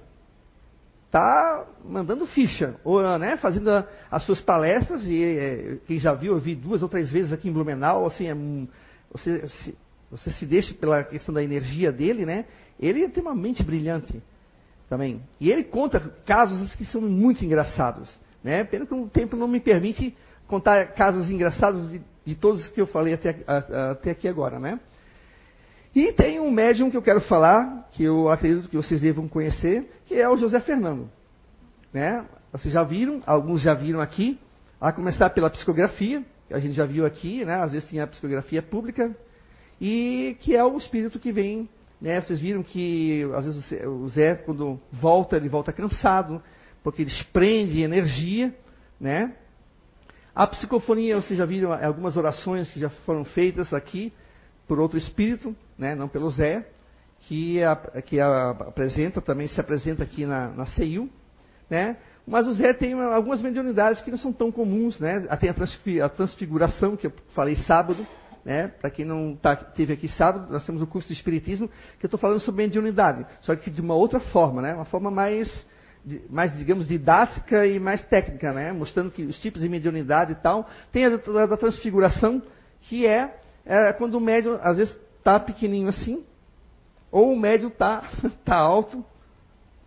está mandando ficha, ou, né, fazendo a, as suas palestras, e é, quem já viu, eu vi duas ou três vezes aqui em Blumenau, assim, é, você, se, você se deixa pela questão da energia dele, né? Ele tem uma mente brilhante também. E ele conta casos que são muito engraçados, né? Pena que o tempo não me permite contar casos engraçados de, de todos que eu falei até, a, até aqui agora, né? E tem um médium que eu quero falar, que eu acredito que vocês devam conhecer, que é o José Fernando. Né? Vocês já viram, alguns já viram aqui, a começar pela psicografia, que a gente já viu aqui, né? às vezes tem a psicografia pública, e que é o espírito que vem Né? Vocês viram que às vezes o Zé, quando volta, ele volta cansado, porque ele desprende energia. Né? A psicofonia, vocês já viram algumas orações que já foram feitas aqui por outro espírito, né? não pelo Zé, que, a, que a, apresenta, também se apresenta aqui na, na. Né? Mas o Zé tem algumas mediunidades que não são tão comuns, né? Tem a, transfiguração, que eu falei sábado, né? Para quem não tá, teve aqui sábado, nós temos o curso de Espiritismo, que eu estou falando sobre mediunidade, só que de uma outra forma, né? Uma forma mais, mais, digamos, didática e mais técnica, né? Mostrando que os tipos de mediunidade e tal. Tem a da, da transfiguração, que é, é, quando o médium, às vezes, está pequenininho assim, ou o médium está tá alto,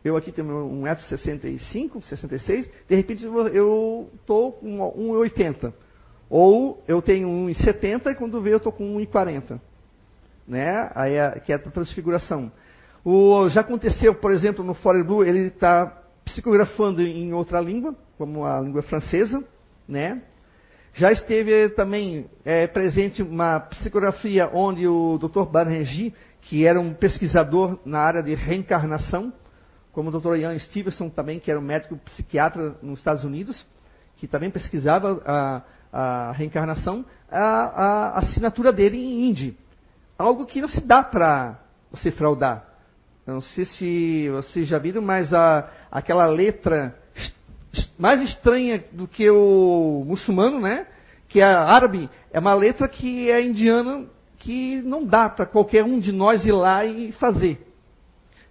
eu aqui tenho 1,65m, 66 de repente eu estou com 1,80m. Ou eu tenho 1,70 e quando vê eu estou com 1,40. Né? Aí é, que é a transfiguração. O, já aconteceu, por exemplo, no Forer Blue, ele está psicografando em outra língua, como a língua francesa, né? Já esteve também é, presente uma psicografia onde o Dr. Banerjee, que era um pesquisador na área de reencarnação, como o Dr. Ian Stevenson também, que era um médico psiquiatra nos Estados Unidos, que também pesquisava a, a reencarnação, a, a, assinatura dele em hindi. Algo que não se dá para você fraudar. Não sei se vocês já viram, mas a, aquela letra mais estranha do que o muçulmano, né? Que é árabe, é uma letra que é indiana, que não dá para qualquer um de nós ir lá e fazer.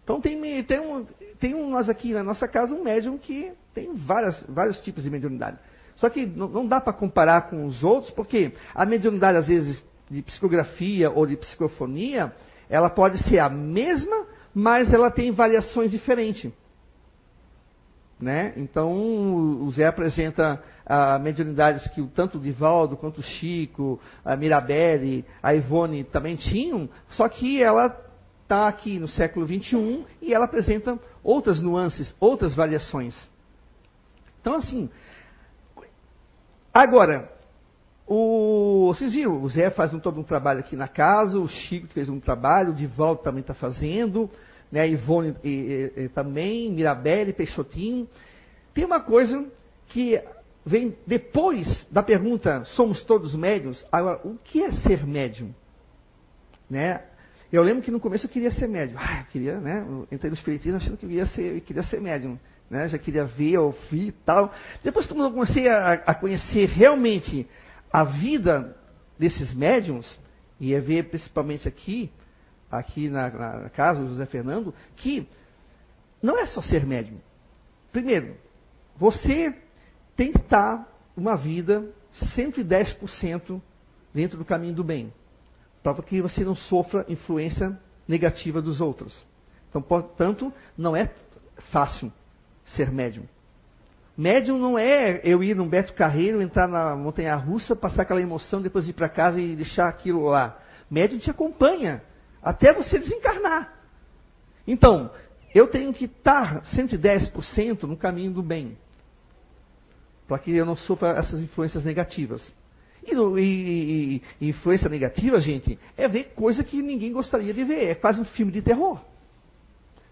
Então tem, tem, um, tem um, nós aqui na nossa casa um médium que tem várias, vários tipos de mediunidade. Só que não, não dá para comparar com os outros, porque a mediunidade, às vezes, de psicografia ou de psicofonia, ela pode ser a mesma, mas ela tem variações diferentes. Né? Então, o Zé apresenta ah, mediunidades que tanto o Divaldo quanto o Chico, a Mirabelle, a Ivone também tinham, só que ela está aqui no século XXI e ela apresenta outras nuances, outras variações. Então, assim, Agora, o, vocês viram, o Zé faz um, todo um trabalho aqui na casa, o Chico fez um trabalho, o Divaldo também está fazendo, né, Ivone e, e, e, também, Mirabelle, Peixotinho. Tem uma coisa que vem depois da pergunta, somos todos médiums? Agora, o que é ser médium? Né? Eu lembro que no começo eu queria ser médium. Ah, eu queria, né? Eu entrei no Espiritismo achando que eu, ia ser, eu queria ser médium né? já queria ver, ouvir e tal. Depois que eu comecei a, a, conhecer realmente a vida desses médiums, e a ver principalmente aqui, aqui na, na casa do José Fernando, que não é só ser médium. Primeiro, você tem que estar uma vida 110% dentro do caminho do bem, para que você não sofra influência negativa dos outros. Então, portanto, não é fácil ser médium. Médium não é eu ir num Beto Carreiro, entrar na montanha russa, passar aquela emoção, depois ir para casa e deixar aquilo lá. Médium te acompanha até você desencarnar. Então, eu tenho que estar 110% no caminho do bem, para que eu não sofra essas influências negativas. E, e, e, influência negativa, gente, é ver coisa que ninguém gostaria de ver. É quase um filme de terror.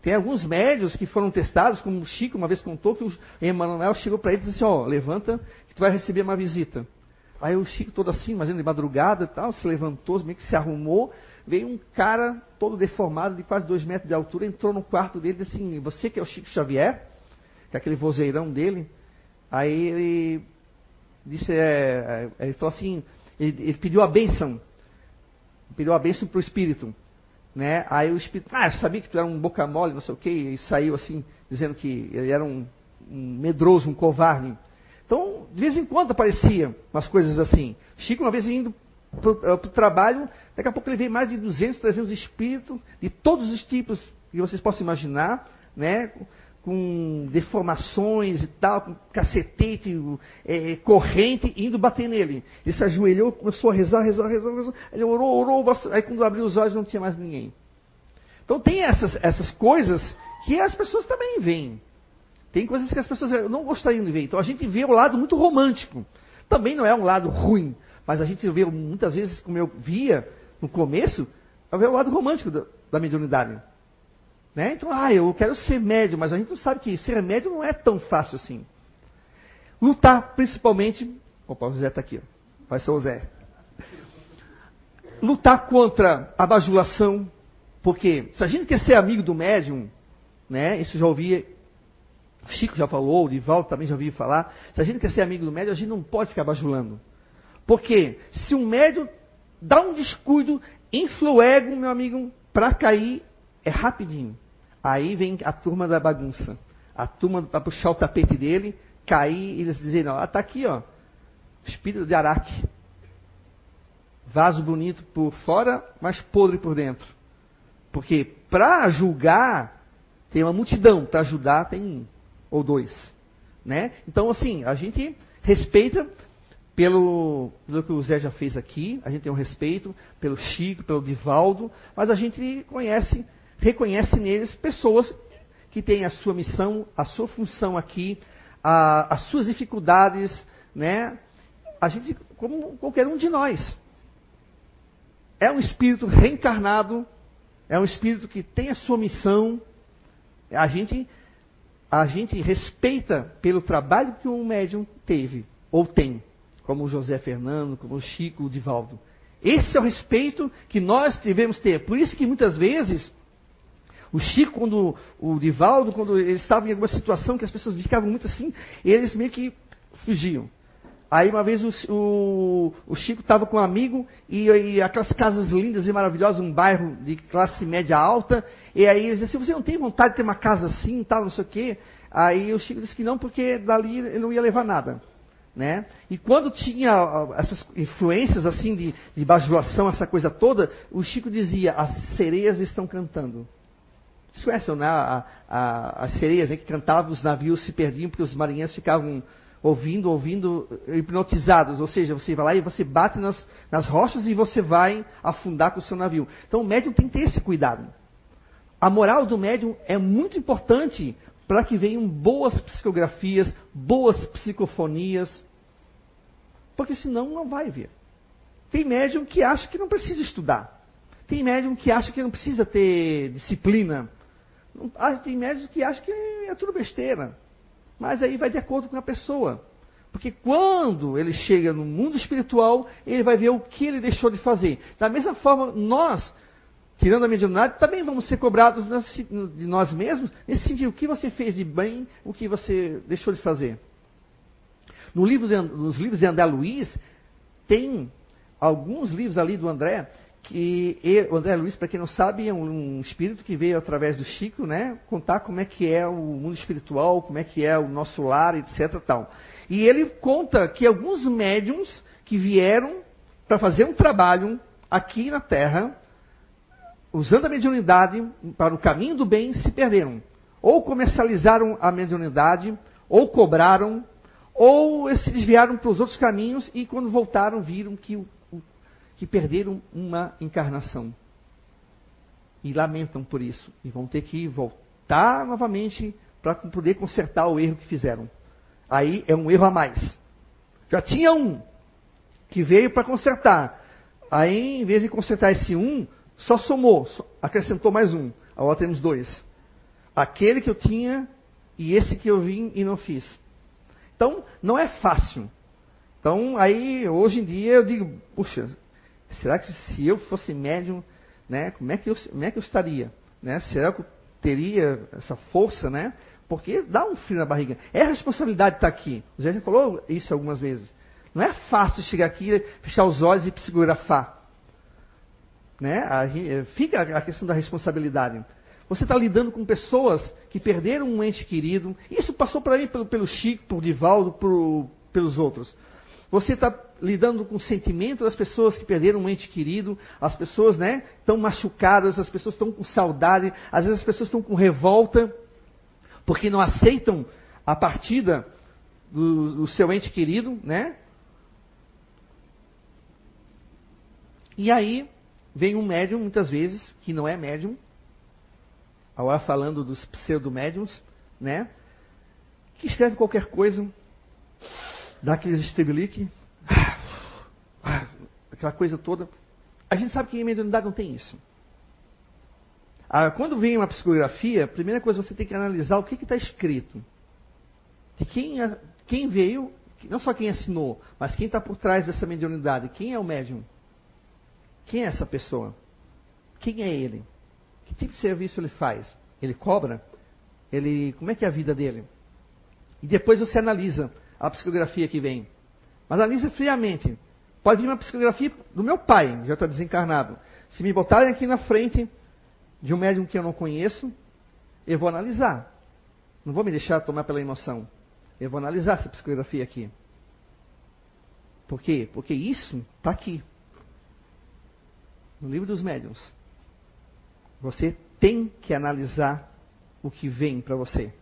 Tem alguns médios que foram testados, como o Chico uma vez contou, que o Emmanuel chegou para ele e disse assim, ó, oh, levanta que tu vai receber uma visita. Aí o Chico todo assim, mas de madrugada e tal, se levantou, meio que se arrumou, veio um cara todo deformado, de quase dois metros de altura, entrou no quarto dele e disse assim, você que é o Chico Xavier, que é aquele vozeirão dele, aí ele disse, é, é ele falou assim, ele, ele pediu a bênção, pediu a bênção para o Espírito. Né? Aí o espírito, ah, eu sabia que tu era um boca mole, não sei o quê, e saiu assim, dizendo que ele era um, um medroso, um covarde. Então, de vez em quando aparecia umas coisas assim. Chico, uma vez indo para o eh, trabalho, daqui a pouco ele veio mais de 200, 300 espíritos, de todos os tipos que vocês possam imaginar, né? com deformações e tal, com cacetete, é, corrente, indo bater nele. Ele se ajoelhou, começou a rezar, rezar, rezar, rezar. Ele orou, orou, aí quando abriu os olhos não tinha mais ninguém. Então tem essas, essas coisas que as pessoas também veem. Tem coisas que as pessoas não gostariam de ver. Então a gente vê o lado muito romântico. Também não é um lado ruim, mas a gente vê muitas vezes, como eu via no começo, é o lado romântico da, da mediunidade. Né? Então, ah, eu quero ser médium, mas a gente não sabe que ser médium não é tão fácil assim. Lutar principalmente. Opa, o Zé está aqui. Vai ser o Zé. Lutar contra a bajulação. Porque se a gente quer ser amigo do médium, né? Isso já ouvi. Chico já falou, o Divaldo também já ouvi falar. Se a gente quer ser amigo do médium, a gente não pode ficar bajulando. Porque se um médium dá um descuido, infla o ego, meu amigo, para cair é rapidinho. Aí vem a turma da bagunça. A turma para puxar o tapete dele, cair e eles dizerem, ó, tá aqui, ó. Espírito de Araque. Vaso bonito por fora, mas podre por dentro. Porque para julgar, tem uma multidão. Para ajudar, tem um ou dois. Né? Então, assim, a gente respeita pelo, pelo que o Zé já fez aqui, a gente tem um respeito pelo Chico, pelo Divaldo, mas a gente conhece, reconhece neles pessoas que têm a sua missão, a sua função aqui, a, as suas dificuldades, né? A gente, como qualquer um de nós, é um espírito reencarnado, é um espírito que tem a sua missão. A gente, a gente respeita pelo trabalho que um médium teve ou tem como o José Fernando, como o Chico, o Divaldo. Esse é o respeito que nós devemos ter. Por isso que muitas vezes o Chico, quando o Divaldo, quando eles estavam em alguma situação que as pessoas ficavam muito assim, eles meio que fugiam. Aí uma vez o, o, o Chico estava com um amigo e, e, aquelas casas lindas e maravilhosas, um bairro de classe média alta, e aí eles assim, você não tem vontade de ter uma casa assim tal, não sei o quê? Aí o Chico disse que não, porque dali ele não ia levar nada. Né? E quando tinha essas influências assim de, de bajulação, essa coisa toda, o Chico dizia: as sereias estão cantando. Vocês conhecem né? as sereias né? que cantavam, os navios se perdiam porque os marinheiros ficavam ouvindo, ouvindo, hipnotizados. Ou seja, você vai lá e você bate nas, nas rochas e você vai afundar com o seu navio. Então o médium tem que ter esse cuidado. A moral do médium é muito importante para que venham boas psicografias, boas psicofonias, porque senão não vai vir. Tem médium que acha que não precisa estudar. Tem médium que acha que não precisa ter disciplina. Ah, tem médium que acha que é tudo besteira. Mas aí vai de acordo com a pessoa. Porque quando ele chega no mundo espiritual, ele vai ver o que ele deixou de fazer. Da mesma forma, nós, tirando a mediunidade, também vamos ser cobrados de nós mesmos, nesse sentido, o que você fez de bem, o que você deixou de fazer. No livro de, nos livros de André Luiz, tem alguns livros ali do André, que ele, o André Luiz, para quem não sabe, é um, um, espírito que veio através do Chico, né, contar como é que é o mundo espiritual, como é que é o nosso lar, etc. Tal. E ele conta que alguns médiums que vieram para fazer um trabalho aqui na Terra, usando a mediunidade para o caminho do bem, se perderam. Ou comercializaram a mediunidade, ou cobraram, ou se desviaram para os outros caminhos e quando voltaram viram que, que perderam uma encarnação. E lamentam por isso. E vão ter que voltar novamente para poder consertar o erro que fizeram. Aí é um erro a mais. Já tinha um que veio para consertar. Aí, em vez de consertar esse um, só somou, acrescentou mais um. Agora temos dois. Aquele que eu tinha e esse que eu vim e não fiz. Então, não é fácil. Então, aí, hoje em dia, eu digo, puxa, será que se eu fosse médium, né, como é que eu, como é que eu estaria? Né? Será que eu teria essa força, né? Porque dá um frio na barriga. É a responsabilidade estar aqui. O Zé já falou isso algumas vezes. Não é fácil chegar aqui, fechar os olhos e psicografar. Né? A, fica a questão da responsabilidade. Você está lidando com pessoas que perderam um ente querido. Isso passou para mim pelo, pelo Chico, por Divaldo, por, pelos outros. Você está lidando com o sentimento das pessoas que perderam um ente querido, as pessoas né, estão machucadas, as pessoas estão com saudade, às vezes as pessoas estão com revolta, porque não aceitam a partida do, do seu ente querido, né? E aí vem um médium, muitas vezes, que não é médium, agora falando dos pseudo-médiums, né? Que escreve qualquer coisa, dá aqueles estebelique, aquela coisa toda. A gente sabe que em mediunidade não tem isso. Ah, quando vem uma psicografia, a primeira coisa você tem que analisar o que está escrito. De quem, quem veio, não só quem assinou, mas quem está por trás dessa mediunidade. Quem é o médium? Quem é essa pessoa? Quem é ele? Que tipo de serviço ele faz? Ele cobra? Ele, como é que é a vida dele? E depois você analisa a psicografia que vem. Mas analisa friamente. Pode vir uma psicografia do meu pai, já está desencarnado. Se me botarem aqui na frente de um médium que eu não conheço, eu vou analisar. Não vou me deixar tomar pela emoção. Eu vou analisar essa psicografia aqui. Por quê? Porque isso está aqui. No livro dos médiuns. Você tem que analisar o que vem para você.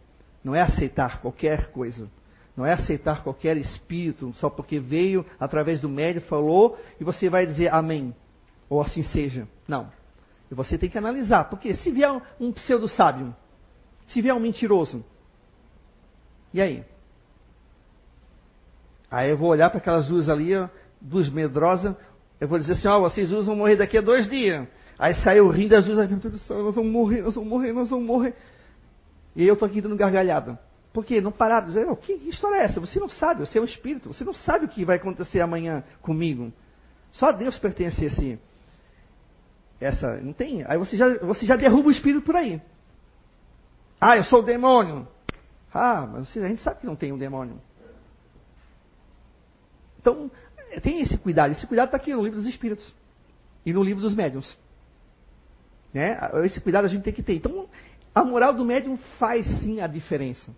Não é aceitar qualquer coisa. Não é aceitar qualquer espírito só porque veio através do médium, falou e você vai dizer amém. Ou assim seja. Não. E você tem que analisar. Porque se vier um pseudo-sábio, se vier um mentiroso, e aí? Aí eu vou olhar para aquelas duas ali, ó, duas medrosas, eu vou dizer assim, ó, oh, vocês duas vão morrer daqui a dois dias. Aí saiu rindo as duas, meu Deus do céu, nós vamos morrer, nós vamos morrer, nós vamos morrer. E eu estou aqui dando gargalhada. Por quê? Não pararam dizer, oh, que história é essa? Você não sabe, você é um espírito, você não sabe o que vai acontecer amanhã comigo. Só Deus pertence esse. Essa, não tem. Aí você já, você já derruba o espírito por aí. Ah, eu sou o demônio. Ah, mas a gente sabe que não tem um demônio. Então, tem esse cuidado. Esse cuidado está aqui no livro dos Espíritos e no livro dos médiuns. Né? Esse cuidado a gente tem que ter. Então, a moral do médium faz sim a diferença.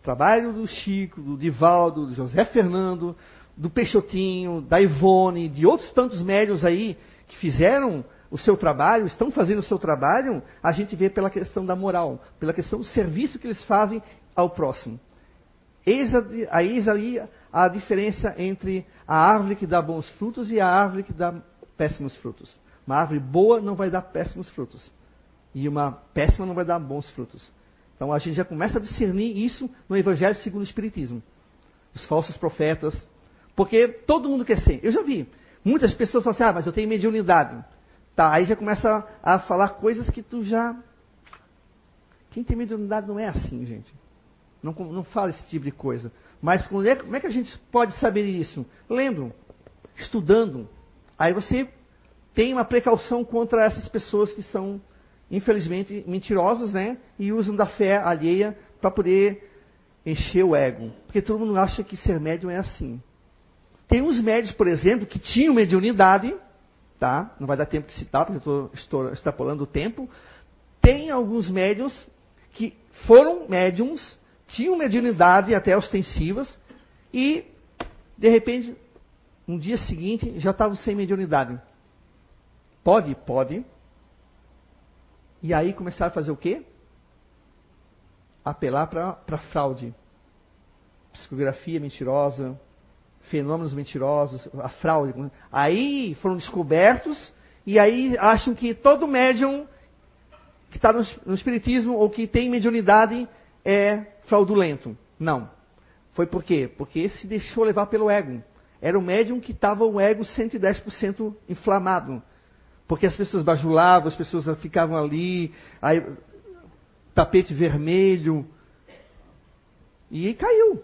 O trabalho do Chico, do Divaldo, do José Fernando, do Peixotinho, da Ivone, de outros tantos médios aí que fizeram o seu trabalho, estão fazendo o seu trabalho, a gente vê pela questão da moral, pela questão do serviço que eles fazem ao próximo. Eis, a, eis aí a diferença entre a árvore que dá bons frutos e a árvore que dá péssimos frutos. Uma árvore boa não vai dar péssimos frutos. E uma péssima não vai dar bons frutos. Então a gente já começa a discernir isso no Evangelho segundo o Espiritismo. Os falsos profetas. Porque todo mundo quer ser. Eu já vi. Muitas pessoas falam assim, ah, mas eu tenho mediunidade. Tá, aí já começa a falar coisas que tu já. Quem tem mediunidade não é assim, gente. Não, não fala esse tipo de coisa. Mas como é, como é que a gente pode saber isso? Lendo, estudando. Aí você tem uma precaução contra essas pessoas que são, infelizmente, mentirosas, né? E usam da fé alheia para poder encher o ego. Porque todo mundo acha que ser médium é assim. Tem uns médios, por exemplo, que tinham mediunidade, tá? Não vai dar tempo de citar, porque eu estou extrapolando o tempo. Tem alguns médiums que foram médiums tinham mediunidade até ostensivas e, de repente, no dia seguinte já estavam sem mediunidade. Pode? Pode. E aí começaram a fazer o quê? Apelar para fraude. Psicografia mentirosa, fenômenos mentirosos, a fraude. Aí foram descobertos e aí acham que todo médium que está no, no espiritismo ou que tem mediunidade é fraudulento. Não. Foi por quê? Porque se deixou levar pelo ego. Era o médium que estava o ego 110% inflamado. Porque as pessoas bajulavam, as pessoas ficavam ali, aí, tapete vermelho. E caiu.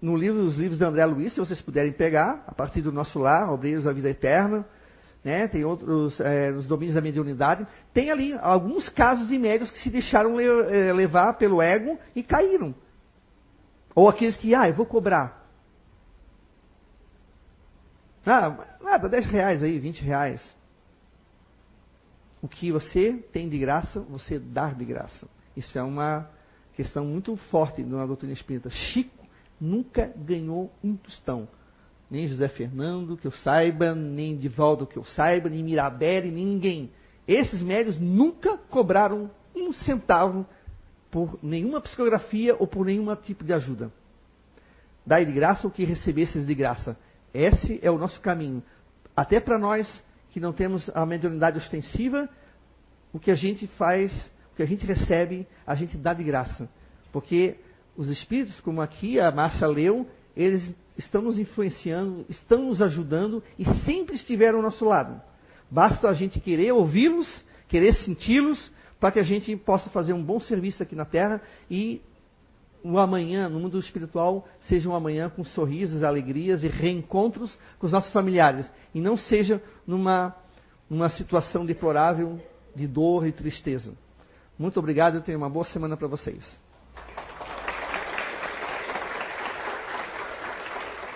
No livro, os livros de André Luiz, se vocês puderem pegar, a partir do nosso lar, Obreiros da Vida Eterna, né? tem outros, é, os domínios da mediunidade. Tem ali alguns casos de médios que se deixaram é, levar pelo ego e caíram. Ou aqueles que, ah, eu vou cobrar. Ah, nada, 10 reais aí, 20 reais. O que você tem de graça, você dá de graça. Isso é uma questão muito forte na doutrina espírita. Chico nunca ganhou um tostão nem José Fernando, que eu saiba, nem Divaldo, que eu saiba, nem Mirabelli, nem ninguém. Esses médios nunca cobraram um centavo por nenhuma psicografia ou por nenhum tipo de ajuda. Dai de graça o que recebesses de graça. Esse é o nosso caminho. Até para nós que não temos a mediunidade ostensiva, o que a gente faz, o que a gente recebe, a gente dá de graça. Porque os espíritos, como aqui a Márcia leu, eles estão nos influenciando, estão nos ajudando e sempre estiveram ao nosso lado. Basta a gente querer ouvi-los querer senti-los para que a gente possa fazer um bom serviço aqui na Terra e o amanhã, no mundo espiritual, seja um amanhã com sorrisos, alegrias e reencontros com os nossos familiares. E não seja numa, numa situação deplorável de dor e tristeza. Muito obrigado e tenha uma boa semana para vocês.